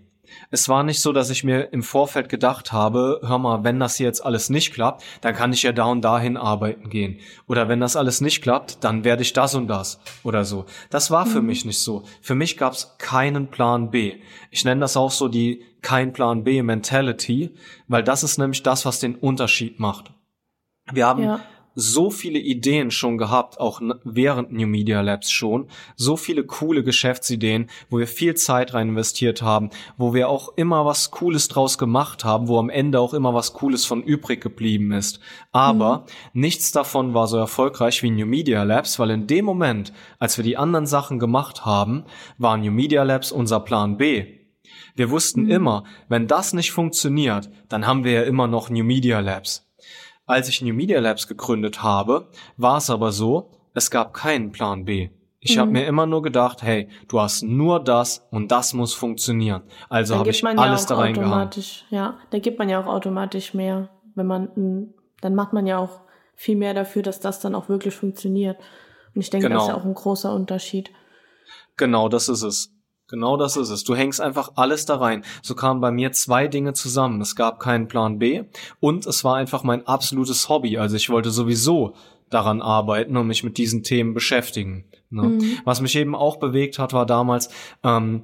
Es war nicht so, dass ich mir im Vorfeld gedacht habe, hör mal, wenn das hier jetzt alles nicht klappt, dann kann ich ja da und dahin arbeiten gehen. Oder wenn das alles nicht klappt, dann werde ich das und das oder so. Das war für mhm. mich nicht so. Für mich gab es keinen Plan B. Ich nenne das auch so die kein Plan B Mentality, weil das ist nämlich das, was den Unterschied macht. Wir haben ja so viele Ideen schon gehabt, auch während New Media Labs schon, so viele coole Geschäftsideen, wo wir viel Zeit rein investiert haben, wo wir auch immer was Cooles draus gemacht haben, wo am Ende auch immer was Cooles von übrig geblieben ist. Aber mhm. nichts davon war so erfolgreich wie New Media Labs, weil in dem Moment, als wir die anderen Sachen gemacht haben, war New Media Labs unser Plan B. Wir wussten mhm. immer, wenn das nicht funktioniert, dann haben wir ja immer noch New Media Labs. Als ich New Media Labs gegründet habe, war es aber so, es gab keinen Plan B. Ich mhm. habe mir immer nur gedacht, hey, du hast nur das und das muss funktionieren. Also habe ich alles ja da reingehauen. Ja, da gibt man ja auch automatisch mehr, wenn man dann macht man ja auch viel mehr dafür, dass das dann auch wirklich funktioniert. Und ich denke, genau. das ist ja auch ein großer Unterschied. Genau, das ist es. Genau das ist es. Du hängst einfach alles da rein. So kamen bei mir zwei Dinge zusammen. Es gab keinen Plan B und es war einfach mein absolutes Hobby. Also ich wollte sowieso daran arbeiten und mich mit diesen Themen beschäftigen. Ne? Mhm. Was mich eben auch bewegt hat, war damals, ähm,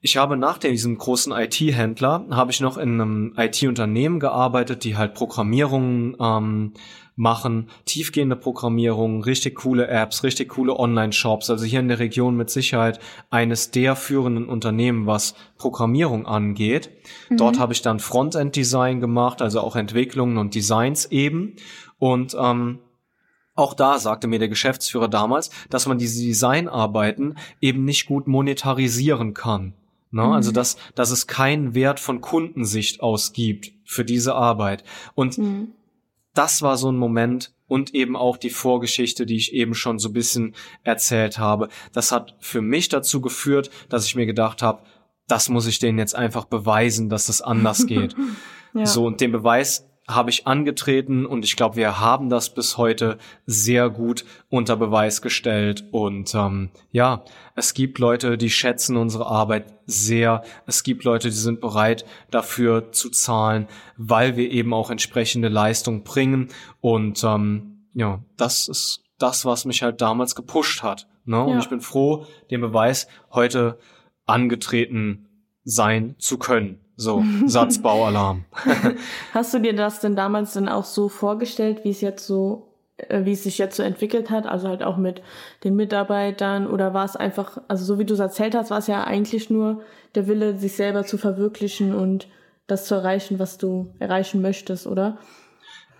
ich habe nach diesem großen IT-Händler, habe ich noch in einem IT-Unternehmen gearbeitet, die halt Programmierungen ähm, machen, tiefgehende Programmierung, richtig coole Apps, richtig coole Online-Shops. Also hier in der Region mit Sicherheit eines der führenden Unternehmen, was Programmierung angeht. Mhm. Dort habe ich dann Frontend-Design gemacht, also auch Entwicklungen und Designs eben. Und ähm, auch da sagte mir der Geschäftsführer damals, dass man diese Designarbeiten eben nicht gut monetarisieren kann. Ne? Mhm. Also dass, dass es keinen Wert von Kundensicht aus gibt für diese Arbeit. Und mhm das war so ein Moment und eben auch die Vorgeschichte, die ich eben schon so ein bisschen erzählt habe. Das hat für mich dazu geführt, dass ich mir gedacht habe, das muss ich denen jetzt einfach beweisen, dass das anders geht. ja. So, und den Beweis habe ich angetreten und ich glaube, wir haben das bis heute sehr gut unter Beweis gestellt. Und ähm, ja, es gibt Leute, die schätzen unsere Arbeit sehr. Es gibt Leute, die sind bereit dafür zu zahlen, weil wir eben auch entsprechende Leistung bringen. Und ähm, ja, das ist das, was mich halt damals gepusht hat. Ne? Und ich bin froh, den Beweis heute angetreten sein zu können. So, Satzbaualarm. Hast du dir das denn damals dann auch so vorgestellt, wie es jetzt so, äh, wie es sich jetzt so entwickelt hat? Also halt auch mit den Mitarbeitern oder war es einfach, also so wie du es erzählt hast, war es ja eigentlich nur der Wille, sich selber zu verwirklichen und das zu erreichen, was du erreichen möchtest, oder?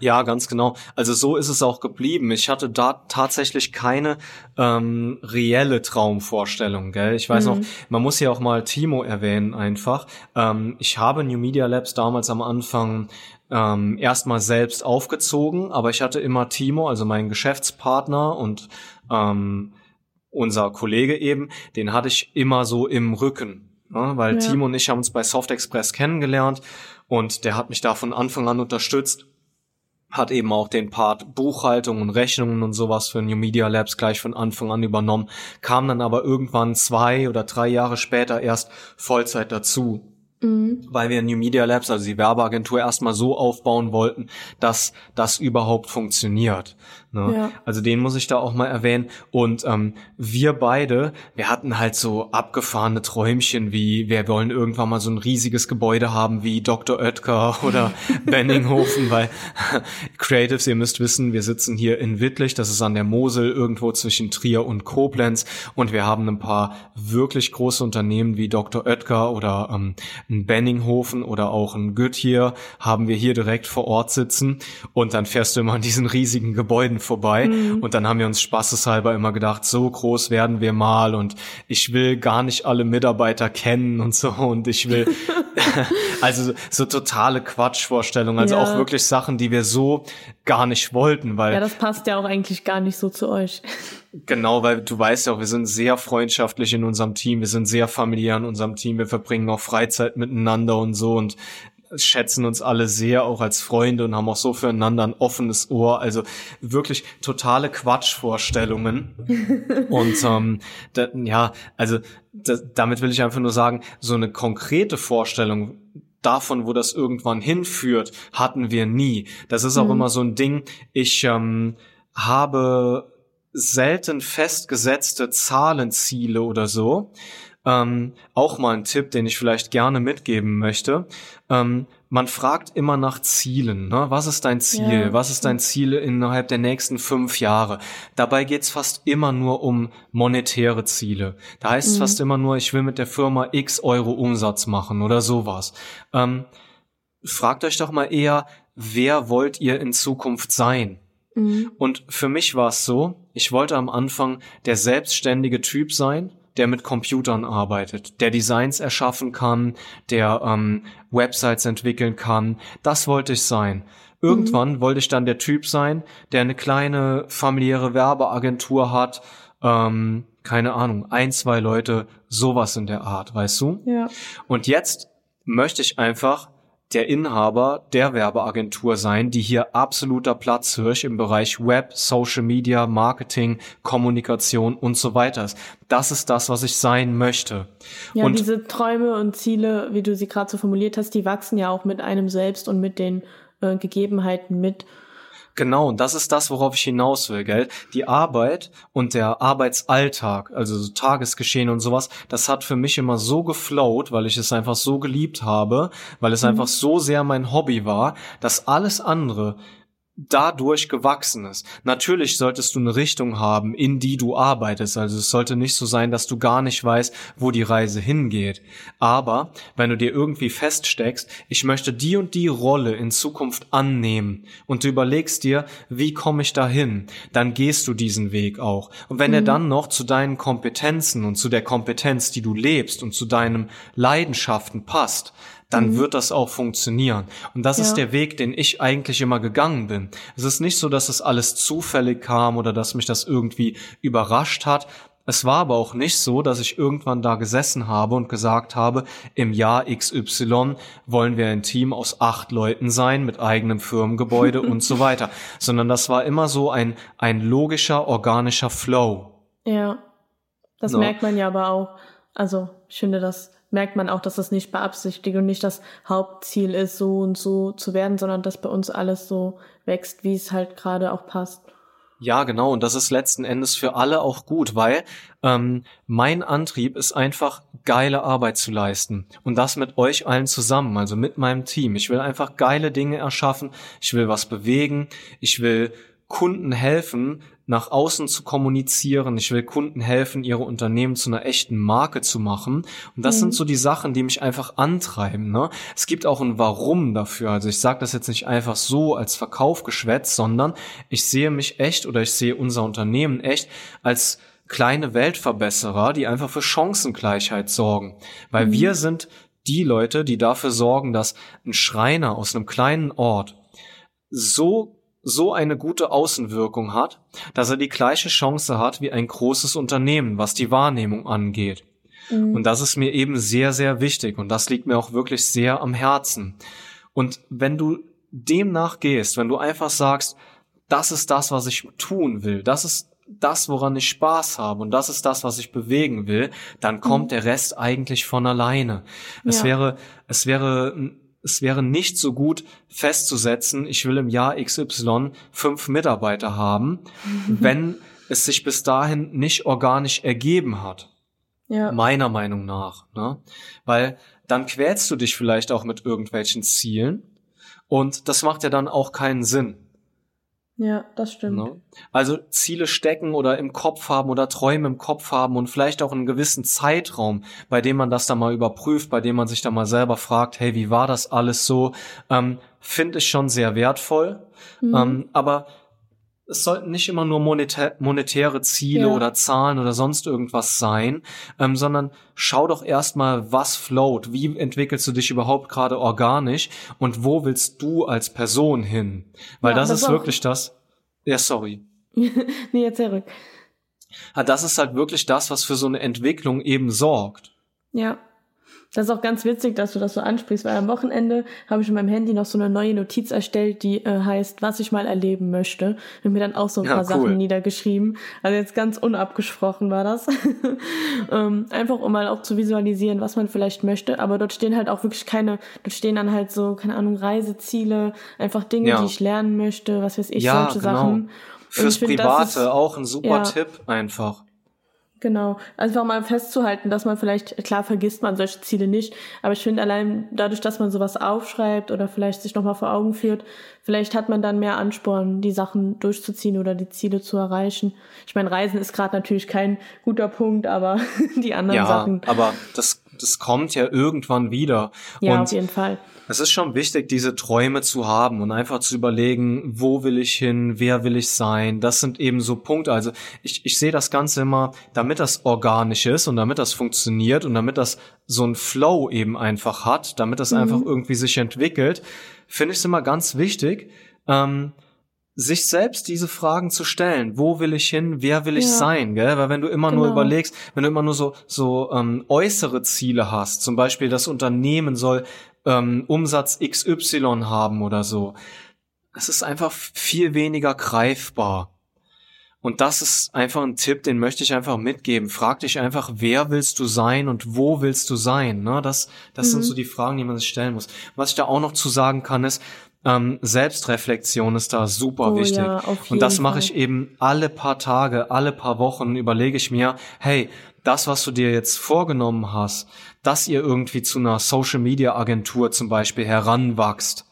Ja, ganz genau. Also so ist es auch geblieben. Ich hatte da tatsächlich keine ähm, reelle Traumvorstellung. Gell? Ich weiß mhm. noch, man muss ja auch mal Timo erwähnen einfach. Ähm, ich habe New Media Labs damals am Anfang ähm, erstmal selbst aufgezogen, aber ich hatte immer Timo, also meinen Geschäftspartner und ähm, unser Kollege eben, den hatte ich immer so im Rücken. Ne? Weil ja. Timo und ich haben uns bei Soft Express kennengelernt und der hat mich da von Anfang an unterstützt hat eben auch den Part Buchhaltung und Rechnungen und sowas für New Media Labs gleich von Anfang an übernommen, kam dann aber irgendwann zwei oder drei Jahre später erst Vollzeit dazu. Mhm. Weil wir New Media Labs, also die Werbeagentur, erstmal so aufbauen wollten, dass das überhaupt funktioniert. Ne? Ja. Also den muss ich da auch mal erwähnen. Und ähm, wir beide, wir hatten halt so abgefahrene Träumchen wie, wir wollen irgendwann mal so ein riesiges Gebäude haben wie Dr. Oetker oder Benninghofen, weil Creatives, ihr müsst wissen, wir sitzen hier in Wittlich, das ist an der Mosel, irgendwo zwischen Trier und Koblenz. Und wir haben ein paar wirklich große Unternehmen wie Dr. Oetker oder ähm, ein Benninghofen oder auch ein Goodyear haben wir hier direkt vor Ort sitzen. Und dann fährst du immer an diesen riesigen Gebäuden vorbei. Mhm. Und dann haben wir uns spaßeshalber immer gedacht, so groß werden wir mal und ich will gar nicht alle Mitarbeiter kennen und so und ich will, also so totale Quatschvorstellungen, also ja. auch wirklich Sachen, die wir so gar nicht wollten, weil. Ja, das passt ja auch eigentlich gar nicht so zu euch. Genau, weil du weißt ja auch, wir sind sehr freundschaftlich in unserem Team, wir sind sehr familiär in unserem Team, wir verbringen auch Freizeit miteinander und so und schätzen uns alle sehr auch als Freunde und haben auch so füreinander ein offenes Ohr. Also wirklich totale Quatschvorstellungen. und ähm, da, ja, also da, damit will ich einfach nur sagen, so eine konkrete Vorstellung davon, wo das irgendwann hinführt, hatten wir nie. Das ist auch mhm. immer so ein Ding. Ich ähm, habe selten festgesetzte Zahlenziele oder so. Ähm, auch mal ein Tipp, den ich vielleicht gerne mitgeben möchte. Ähm, man fragt immer nach Zielen. Ne? Was ist dein Ziel? Ja. Was ist dein Ziel innerhalb der nächsten fünf Jahre? Dabei geht's fast immer nur um monetäre Ziele. Da heißt es mhm. fast immer nur, ich will mit der Firma X Euro Umsatz machen oder sowas. Ähm, fragt euch doch mal eher, wer wollt ihr in Zukunft sein? Mhm. Und für mich war es so, ich wollte am Anfang der selbstständige Typ sein, der mit Computern arbeitet, der Designs erschaffen kann, der ähm, Websites entwickeln kann. Das wollte ich sein. Irgendwann mhm. wollte ich dann der Typ sein, der eine kleine familiäre Werbeagentur hat, ähm, keine Ahnung, ein, zwei Leute, sowas in der Art, weißt du? Ja. Und jetzt möchte ich einfach der Inhaber der Werbeagentur sein, die hier absoluter Platzhirsch im Bereich Web, Social Media, Marketing, Kommunikation und so weiter ist. Das ist das, was ich sein möchte. Ja, und diese Träume und Ziele, wie du sie gerade so formuliert hast, die wachsen ja auch mit einem selbst und mit den äh, Gegebenheiten mit. Genau, und das ist das, worauf ich hinaus will, gell? Die Arbeit und der Arbeitsalltag, also so Tagesgeschehen und sowas, das hat für mich immer so geflowt, weil ich es einfach so geliebt habe, weil es mhm. einfach so sehr mein Hobby war, dass alles andere dadurch gewachsen ist. Natürlich solltest du eine Richtung haben, in die du arbeitest. Also es sollte nicht so sein, dass du gar nicht weißt, wo die Reise hingeht. Aber wenn du dir irgendwie feststeckst, ich möchte die und die Rolle in Zukunft annehmen und du überlegst dir, wie komme ich dahin, dann gehst du diesen Weg auch. Und wenn mhm. er dann noch zu deinen Kompetenzen und zu der Kompetenz, die du lebst und zu deinen Leidenschaften passt, dann mhm. wird das auch funktionieren. Und das ja. ist der Weg, den ich eigentlich immer gegangen bin. Es ist nicht so, dass es alles zufällig kam oder dass mich das irgendwie überrascht hat. Es war aber auch nicht so, dass ich irgendwann da gesessen habe und gesagt habe, im Jahr XY wollen wir ein Team aus acht Leuten sein mit eigenem Firmengebäude und so weiter, sondern das war immer so ein, ein logischer, organischer Flow. Ja, das so. merkt man ja aber auch. Also ich finde, das merkt man auch, dass das nicht beabsichtigt und nicht das Hauptziel ist, so und so zu werden, sondern dass bei uns alles so wächst, wie es halt gerade auch passt. Ja, genau. Und das ist letzten Endes für alle auch gut, weil ähm, mein Antrieb ist einfach, geile Arbeit zu leisten. Und das mit euch allen zusammen, also mit meinem Team. Ich will einfach geile Dinge erschaffen. Ich will was bewegen. Ich will Kunden helfen, nach außen zu kommunizieren. Ich will Kunden helfen, ihre Unternehmen zu einer echten Marke zu machen. Und das mhm. sind so die Sachen, die mich einfach antreiben. Ne? Es gibt auch ein Warum dafür. Also ich sage das jetzt nicht einfach so als Verkauf geschwätzt, sondern ich sehe mich echt oder ich sehe unser Unternehmen echt als kleine Weltverbesserer, die einfach für Chancengleichheit sorgen. Weil mhm. wir sind die Leute, die dafür sorgen, dass ein Schreiner aus einem kleinen Ort so so eine gute Außenwirkung hat, dass er die gleiche Chance hat wie ein großes Unternehmen, was die Wahrnehmung angeht. Mhm. Und das ist mir eben sehr, sehr wichtig und das liegt mir auch wirklich sehr am Herzen. Und wenn du dem nachgehst, wenn du einfach sagst, das ist das, was ich tun will, das ist das, woran ich Spaß habe und das ist das, was ich bewegen will, dann kommt mhm. der Rest eigentlich von alleine. Es ja. wäre, es wäre es wäre nicht so gut festzusetzen, ich will im Jahr XY fünf Mitarbeiter haben, wenn es sich bis dahin nicht organisch ergeben hat. Ja. Meiner Meinung nach. Ne? Weil dann quälst du dich vielleicht auch mit irgendwelchen Zielen und das macht ja dann auch keinen Sinn. Ja, das stimmt. Ne? Also Ziele stecken oder im Kopf haben oder Träume im Kopf haben und vielleicht auch einen gewissen Zeitraum, bei dem man das dann mal überprüft, bei dem man sich dann mal selber fragt, hey, wie war das alles so, ähm, finde ich schon sehr wertvoll. Mhm. Ähm, aber es sollten nicht immer nur monetär, monetäre Ziele ja. oder Zahlen oder sonst irgendwas sein, ähm, sondern schau doch erstmal, was float, wie entwickelst du dich überhaupt gerade organisch und wo willst du als Person hin? Weil ja, das, das, ist wirklich das. Ja, sorry. nee, jetzt zurück. Ja, das ist halt wirklich das, was für so eine Entwicklung eben sorgt. Ja. Das ist auch ganz witzig, dass du das so ansprichst, weil am Wochenende habe ich in meinem Handy noch so eine neue Notiz erstellt, die äh, heißt, was ich mal erleben möchte. Und mir dann auch so ein ja, paar cool. Sachen niedergeschrieben. Also jetzt ganz unabgesprochen war das. ähm, einfach um mal auch zu visualisieren, was man vielleicht möchte. Aber dort stehen halt auch wirklich keine, dort stehen dann halt so, keine Ahnung, Reiseziele, einfach Dinge, ja. die ich lernen möchte, was weiß ich, ja, solche genau. Sachen. Fürs find, Private ist, auch ein super Tipp einfach. Genau, einfach mal festzuhalten, dass man vielleicht, klar vergisst man solche Ziele nicht, aber ich finde allein dadurch, dass man sowas aufschreibt oder vielleicht sich nochmal vor Augen führt, vielleicht hat man dann mehr Ansporn, die Sachen durchzuziehen oder die Ziele zu erreichen. Ich meine, Reisen ist gerade natürlich kein guter Punkt, aber die anderen ja, Sachen. Aber das, das kommt ja irgendwann wieder. Ja, Und auf jeden Fall es ist schon wichtig, diese Träume zu haben und einfach zu überlegen, wo will ich hin, wer will ich sein. Das sind eben so Punkte. Also ich, ich sehe das Ganze immer, damit das organisch ist und damit das funktioniert und damit das so ein Flow eben einfach hat, damit das mhm. einfach irgendwie sich entwickelt, finde ich es immer ganz wichtig, ähm, sich selbst diese Fragen zu stellen. Wo will ich hin? Wer will ich ja. sein? Gell? Weil wenn du immer genau. nur überlegst, wenn du immer nur so, so ähm, äußere Ziele hast, zum Beispiel das Unternehmen soll ähm, Umsatz XY haben oder so. Es ist einfach viel weniger greifbar. Und das ist einfach ein Tipp, den möchte ich einfach mitgeben. Frag dich einfach, wer willst du sein und wo willst du sein? Ne? Das, das mhm. sind so die Fragen, die man sich stellen muss. Was ich da auch noch zu sagen kann, ist, ähm, Selbstreflexion ist da super oh, wichtig. Ja, und das mache ich eben alle paar Tage, alle paar Wochen, überlege ich mir, hey, das, was du dir jetzt vorgenommen hast, dass ihr irgendwie zu einer Social Media Agentur zum Beispiel heranwachst,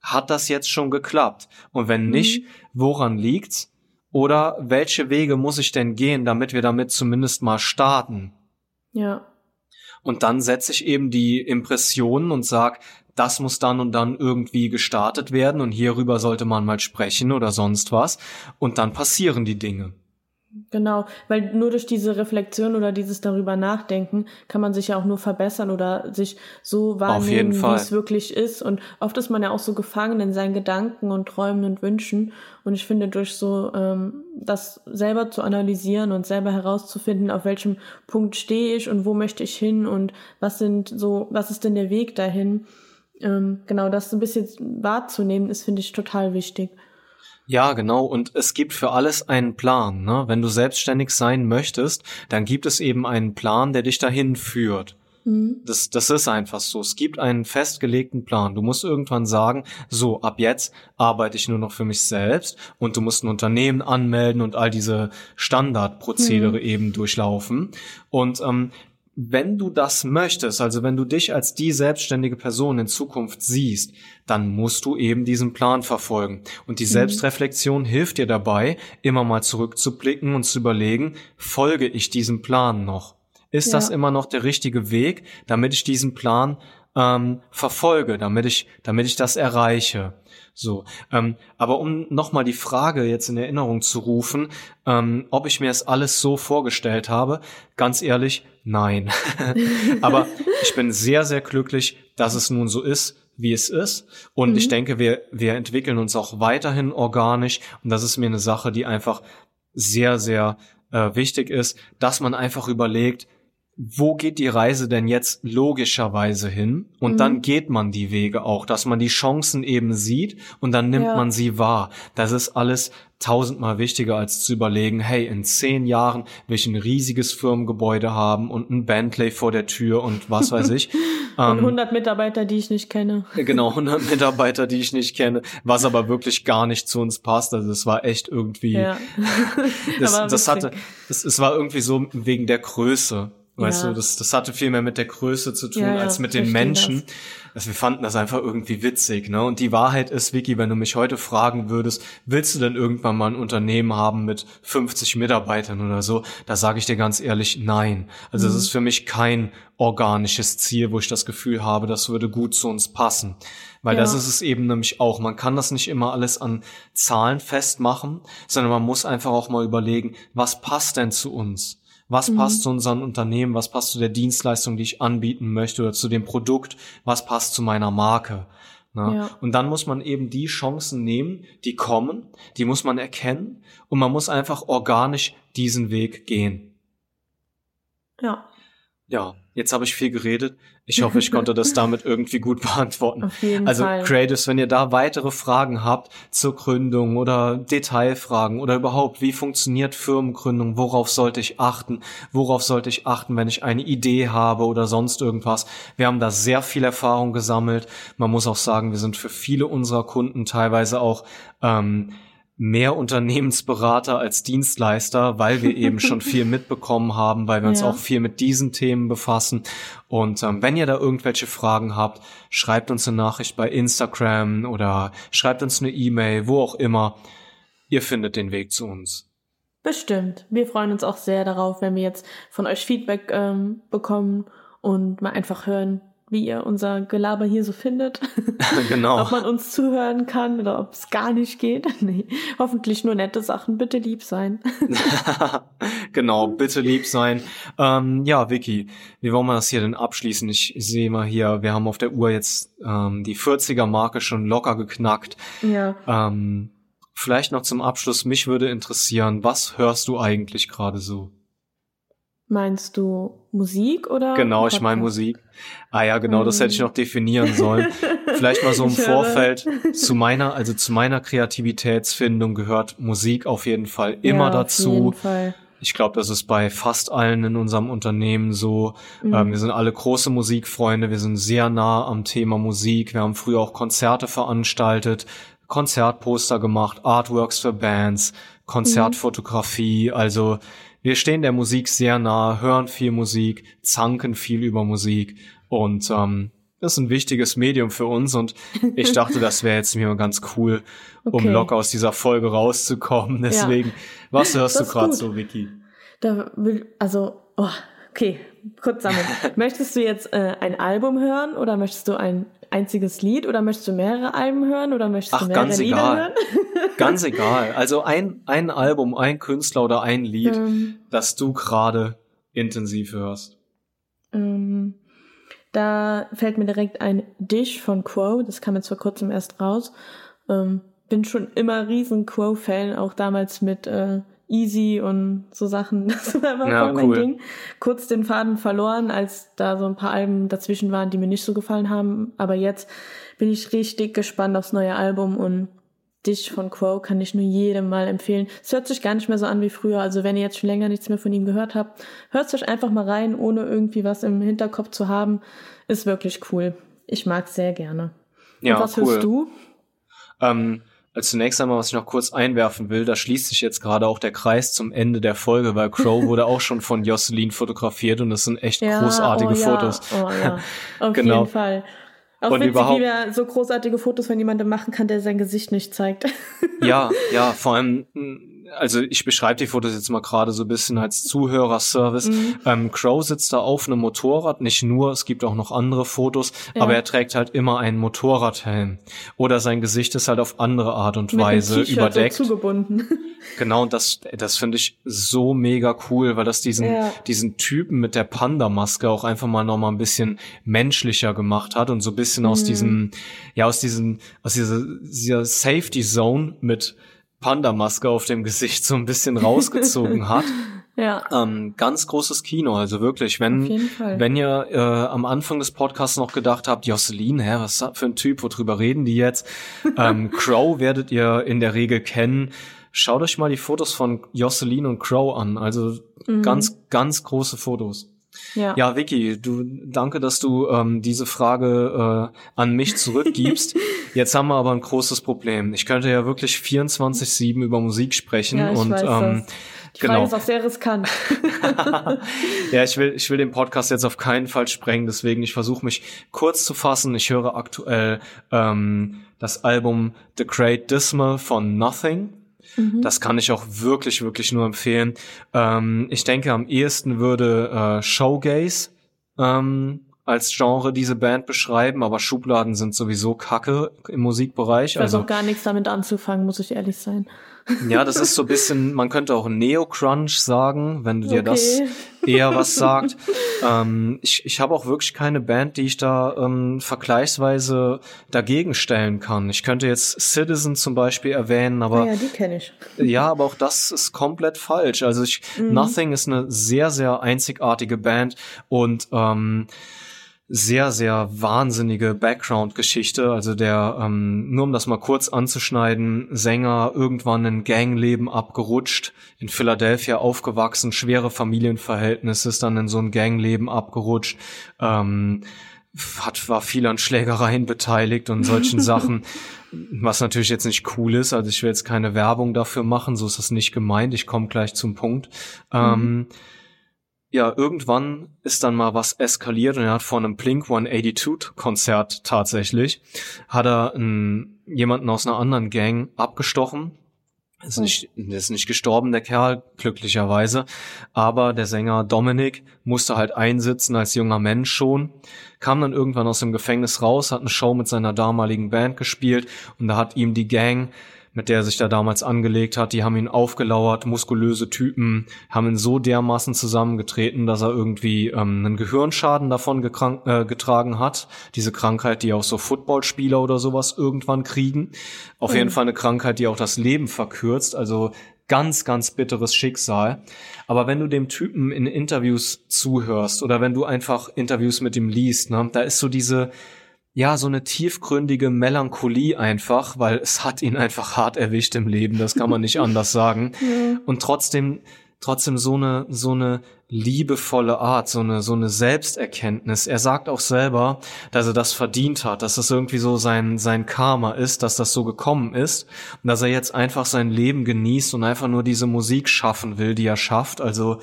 hat das jetzt schon geklappt? Und wenn mhm. nicht, woran liegt's? Oder welche Wege muss ich denn gehen, damit wir damit zumindest mal starten? Ja. Und dann setze ich eben die Impressionen und sag, das muss dann und dann irgendwie gestartet werden und hierüber sollte man mal sprechen oder sonst was. Und dann passieren die Dinge. Genau, weil nur durch diese Reflexion oder dieses darüber nachdenken kann man sich ja auch nur verbessern oder sich so wahrnehmen, wie es wirklich ist. Und oft ist man ja auch so gefangen in seinen Gedanken und Träumen und Wünschen. Und ich finde, durch so ähm, das selber zu analysieren und selber herauszufinden, auf welchem Punkt stehe ich und wo möchte ich hin und was sind so, was ist denn der Weg dahin, ähm, genau das ein bisschen wahrzunehmen, ist, finde ich, total wichtig. Ja, genau. Und es gibt für alles einen Plan. Ne? Wenn du selbstständig sein möchtest, dann gibt es eben einen Plan, der dich dahin führt. Mhm. Das, das ist einfach so. Es gibt einen festgelegten Plan. Du musst irgendwann sagen, so, ab jetzt arbeite ich nur noch für mich selbst und du musst ein Unternehmen anmelden und all diese Standardprozedere mhm. eben durchlaufen. Und ähm, wenn du das möchtest, also wenn du dich als die selbstständige Person in Zukunft siehst, dann musst du eben diesen Plan verfolgen. Und die mhm. Selbstreflexion hilft dir dabei, immer mal zurückzublicken und zu überlegen, folge ich diesem Plan noch? Ist ja. das immer noch der richtige Weg, damit ich diesen Plan ähm, verfolge, damit ich, damit ich das erreiche? So, ähm, aber um nochmal die Frage jetzt in Erinnerung zu rufen, ähm, ob ich mir es alles so vorgestellt habe, ganz ehrlich, nein. aber ich bin sehr, sehr glücklich, dass es nun so ist, wie es ist. Und mhm. ich denke, wir, wir entwickeln uns auch weiterhin organisch. Und das ist mir eine Sache, die einfach sehr, sehr äh, wichtig ist, dass man einfach überlegt, wo geht die Reise denn jetzt logischerweise hin? Und mhm. dann geht man die Wege auch, dass man die Chancen eben sieht und dann nimmt ja. man sie wahr. Das ist alles tausendmal wichtiger als zu überlegen, hey, in zehn Jahren will ich ein riesiges Firmengebäude haben und ein Bentley vor der Tür und was weiß ich. und 100 ähm, Mitarbeiter, die ich nicht kenne. Genau, 100 Mitarbeiter, die ich nicht kenne, was aber wirklich gar nicht zu uns passt. Also es war echt irgendwie, ja. das, das hatte, das, es war irgendwie so wegen der Größe. Weißt ja. du, das, das hatte viel mehr mit der Größe zu tun ja, als mit den Menschen. Also wir fanden das einfach irgendwie witzig, ne? Und die Wahrheit ist, Vicky, wenn du mich heute fragen würdest, willst du denn irgendwann mal ein Unternehmen haben mit 50 Mitarbeitern oder so? Da sage ich dir ganz ehrlich, nein. Also es mhm. ist für mich kein organisches Ziel, wo ich das Gefühl habe, das würde gut zu uns passen. Weil ja. das ist es eben nämlich auch. Man kann das nicht immer alles an Zahlen festmachen, sondern man muss einfach auch mal überlegen, was passt denn zu uns? Was mhm. passt zu unserem Unternehmen? Was passt zu der Dienstleistung, die ich anbieten möchte oder zu dem Produkt? Was passt zu meiner Marke? Ne? Ja. Und dann muss man eben die Chancen nehmen, die kommen, die muss man erkennen und man muss einfach organisch diesen Weg gehen. Ja. Ja, jetzt habe ich viel geredet. Ich hoffe, ich konnte das damit irgendwie gut beantworten. Auf jeden also Fall. Creatives, wenn ihr da weitere Fragen habt zur Gründung oder Detailfragen oder überhaupt, wie funktioniert Firmengründung, worauf sollte ich achten, worauf sollte ich achten, wenn ich eine Idee habe oder sonst irgendwas. Wir haben da sehr viel Erfahrung gesammelt. Man muss auch sagen, wir sind für viele unserer Kunden teilweise auch ähm, mehr Unternehmensberater als Dienstleister, weil wir eben schon viel mitbekommen haben, weil wir uns ja. auch viel mit diesen Themen befassen. Und ähm, wenn ihr da irgendwelche Fragen habt, schreibt uns eine Nachricht bei Instagram oder schreibt uns eine E-Mail, wo auch immer. Ihr findet den Weg zu uns. Bestimmt. Wir freuen uns auch sehr darauf, wenn wir jetzt von euch Feedback ähm, bekommen und mal einfach hören, wie ihr unser Gelaber hier so findet. genau. ob man uns zuhören kann oder ob es gar nicht geht. nee, hoffentlich nur nette Sachen. Bitte lieb sein. genau, bitte lieb sein. Ähm, ja, Vicky, wie wollen wir das hier denn abschließen? Ich, sehe mal hier, wir haben auf der Uhr jetzt ähm, die 40er-Marke schon locker geknackt. Ja. Ähm, vielleicht noch zum Abschluss, mich würde interessieren, was hörst du eigentlich gerade so? Meinst du Musik oder? Genau, ich meine Musik. Ah ja, genau, hm. das hätte ich noch definieren sollen. Vielleicht mal so im Vorfeld zu meiner, also zu meiner Kreativitätsfindung gehört Musik auf jeden Fall immer ja, dazu. Fall. Ich glaube, das ist bei fast allen in unserem Unternehmen so. Mhm. Ähm, wir sind alle große Musikfreunde, wir sind sehr nah am Thema Musik. Wir haben früher auch Konzerte veranstaltet, Konzertposter gemacht, Artworks für Bands, Konzertfotografie. Mhm. Also wir stehen der Musik sehr nah, hören viel Musik, zanken viel über Musik und ähm, das ist ein wichtiges Medium für uns und ich dachte, das wäre jetzt mir ganz cool, um okay. locker aus dieser Folge rauszukommen. Deswegen, ja. was hörst du gerade so, Vicky? Da will, also, oh, okay, kurz sammeln. möchtest du jetzt äh, ein Album hören oder möchtest du ein einziges Lied oder möchtest du mehrere Alben hören oder möchtest Ach, du mehrere ganz Lieder egal. hören? ganz egal. Also ein, ein Album, ein Künstler oder ein Lied, ähm, das du gerade intensiv hörst. Ähm, da fällt mir direkt ein Dish von Quo, das kam jetzt vor kurzem erst raus. Ähm, bin schon immer riesen Quo-Fan, auch damals mit äh, easy und so Sachen. Das war immer ja, voll mein Ding. Kurz den Faden verloren, als da so ein paar Alben dazwischen waren, die mir nicht so gefallen haben. Aber jetzt bin ich richtig gespannt aufs neue Album und Dich von Quo kann ich nur jedem mal empfehlen. Es hört sich gar nicht mehr so an wie früher. Also wenn ihr jetzt schon länger nichts mehr von ihm gehört habt, hört euch einfach mal rein, ohne irgendwie was im Hinterkopf zu haben. Ist wirklich cool. Ich mag sehr gerne. Ja, Und was cool. hörst du? Ähm, als zunächst einmal, was ich noch kurz einwerfen will, da schließt sich jetzt gerade auch der Kreis zum Ende der Folge, weil Crow wurde auch schon von Jocelyn fotografiert und das sind echt großartige oh, Fotos. Ja. Oh ja, auf Genau. jeden Fall. Auch Und witzig, überhaupt- wie man so großartige Fotos von jemandem machen kann, der sein Gesicht nicht zeigt. Ja, ja, vor allem, mh, also ich beschreibe die Fotos jetzt mal gerade so ein bisschen als Zuhörerservice. Mhm. Ähm, Crow sitzt da auf einem Motorrad, nicht nur, es gibt auch noch andere Fotos, Ja. aber er trägt halt immer einen Motorradhelm. Oder sein Gesicht ist halt auf andere Art und Mit Weise überdeckt. So zugebunden. Genau, und das, das finde ich so mega cool, weil das diesen, Ja. diesen Typen mit der Panda-Maske auch einfach mal noch mal ein bisschen menschlicher gemacht hat und so ein bisschen aus Mhm. diesem, ja, aus diesem, aus dieser, dieser Safety Zone mit Panda-Maske auf dem Gesicht so ein bisschen rausgezogen hat. ja, Ähm, ganz großes Kino, also wirklich, wenn, wenn ihr äh, am Anfang des Podcasts noch gedacht habt, Jocelyn, hä, was ist das für ein Typ, worüber reden die jetzt? ähm, Crow werdet ihr in der Regel kennen. Schaut euch mal die Fotos von Jocelyn und Crow an. Also Mhm. ganz, ganz große Fotos. Ja. Ja, Vicky, du danke, dass du ähm, diese Frage äh, an mich zurückgibst. Jetzt haben wir aber ein großes Problem. Ich könnte ja wirklich 24/7 über Musik sprechen Ja, ich und ähm, das. Die Frage genau. ist auch sehr riskant. ja, ich will, ich will den Podcast jetzt auf keinen Fall sprengen, deswegen ich versuche mich kurz zu fassen. Ich höre aktuell ähm, das Album The Great Dismal von Nothing. Das kann ich auch wirklich, wirklich nur empfehlen. Ähm, ich denke, am ehesten würde äh, Showgaze ähm, als Genre diese Band beschreiben, aber Schubladen sind sowieso Kacke im Musikbereich. Ich weiß also auch gar nichts damit anzufangen, muss ich ehrlich sein. Ja, das ist so ein bisschen, man könnte auch Neo-Crunch sagen, wenn du dir Okay. das eher was sagt. ähm, ich ich habe auch wirklich keine Band, die ich da ähm, vergleichsweise dagegen stellen kann. Ich könnte jetzt Citizen zum Beispiel erwähnen, aber Ah ja, die kenne ich. ja, aber auch das ist komplett falsch. Also ich, Nothing ist eine sehr, sehr einzigartige Band und ähm, sehr, sehr wahnsinnige Background-Geschichte. Also der, ähm, nur um das mal kurz anzuschneiden, Sänger irgendwann in Gangleben abgerutscht, in Philadelphia aufgewachsen, schwere Familienverhältnisse, ist dann in so ein Gangleben abgerutscht. Ähm, hat, war viel an Schlägereien beteiligt und solchen Sachen, was natürlich jetzt nicht cool ist. Also ich will jetzt keine Werbung dafür machen, so ist das nicht gemeint. Ich komme gleich zum Punkt. Ähm, ja, irgendwann ist dann mal was eskaliert und er hat vor einem Blink 182 Konzert tatsächlich, hat er einen, jemanden aus einer anderen Gang abgestochen. Ist Oh. nicht, ist nicht gestorben, der Kerl, glücklicherweise. Aber der Sänger Dominik musste halt einsitzen als junger Mensch schon, kam dann irgendwann aus dem Gefängnis raus, hat eine Show mit seiner damaligen Band gespielt und da hat ihm die Gang mit der er sich da damals angelegt hat, die haben ihn aufgelauert, muskulöse Typen, haben ihn so dermaßen zusammengetreten, dass er irgendwie ähm, einen Gehirnschaden davon äh, getragen hat. Diese Krankheit, die auch so Footballspieler oder sowas irgendwann kriegen. Auf jeden Fall eine Krankheit, die auch das Leben verkürzt. Also ganz, ganz bitteres Schicksal. Aber wenn du dem Typen in Interviews zuhörst oder wenn du einfach Interviews mit ihm liest, ne, da ist so diese ja, so eine tiefgründige Melancholie einfach, weil es hat ihn einfach hart erwischt im Leben, das kann man nicht anders sagen. Und trotzdem, trotzdem so eine, so eine liebevolle Art, so eine, so eine Selbsterkenntnis. Er sagt auch selber, dass er das verdient hat, dass das irgendwie so sein, sein Karma ist, dass das so gekommen ist und dass er jetzt einfach sein Leben genießt und einfach nur diese Musik schaffen will, die er schafft. Also,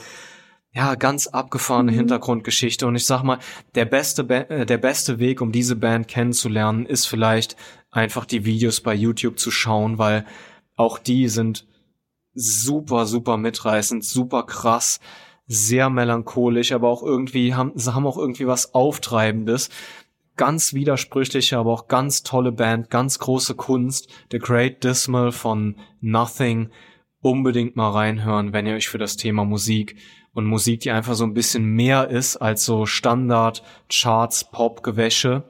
ja, ganz abgefahrene Mhm. Hintergrundgeschichte. Und ich sag mal, der beste, ba äh, der beste Weg, um diese Band kennenzulernen, ist vielleicht einfach die Videos bei YouTube zu schauen, weil auch die sind super, super mitreißend, super krass, sehr melancholisch, aber auch irgendwie haben, sie haben auch irgendwie was Auftreibendes. Ganz widersprüchliche, aber auch ganz tolle Band, ganz große Kunst. The Great Dismal von Nothing. Unbedingt mal reinhören, wenn ihr euch für das Thema Musik und Musik, die einfach so ein bisschen mehr ist als so Standard Charts, Pop, Gewäsche.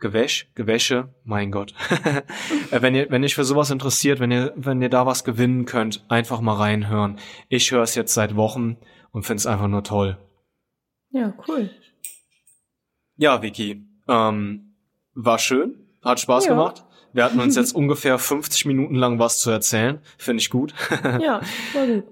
Gewäsch, Gewäsche, mein Gott. Äh, wenn ihr, wenn ihr für sowas interessiert, wenn ihr, wenn ihr da was gewinnen könnt, einfach mal reinhören. Ich höre es jetzt seit Wochen und finde es einfach nur toll. Ja, cool. Ja, Vicky, ähm, war schön, hat Spaß Ja. gemacht. wir hatten uns jetzt ungefähr 50 Minuten lang was zu erzählen. Finde ich gut. ja, war gut.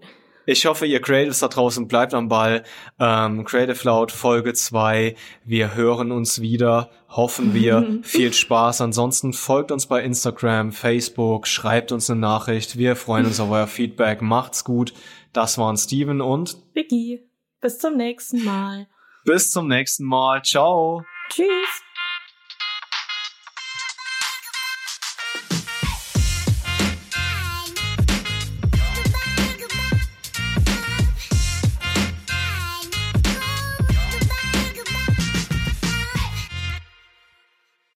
Ich hoffe, ihr Creatives da draußen bleibt am Ball. Ähm, Creative Loud Folge 2. Wir hören uns wieder. Hoffen wir. Viel Spaß. Ansonsten folgt uns bei Instagram, Facebook, schreibt uns eine Nachricht. Wir freuen uns auf euer Feedback. Macht's gut. Das waren Steven und Vicky. Bis zum nächsten Mal. Bis zum nächsten Mal. Ciao. Tschüss.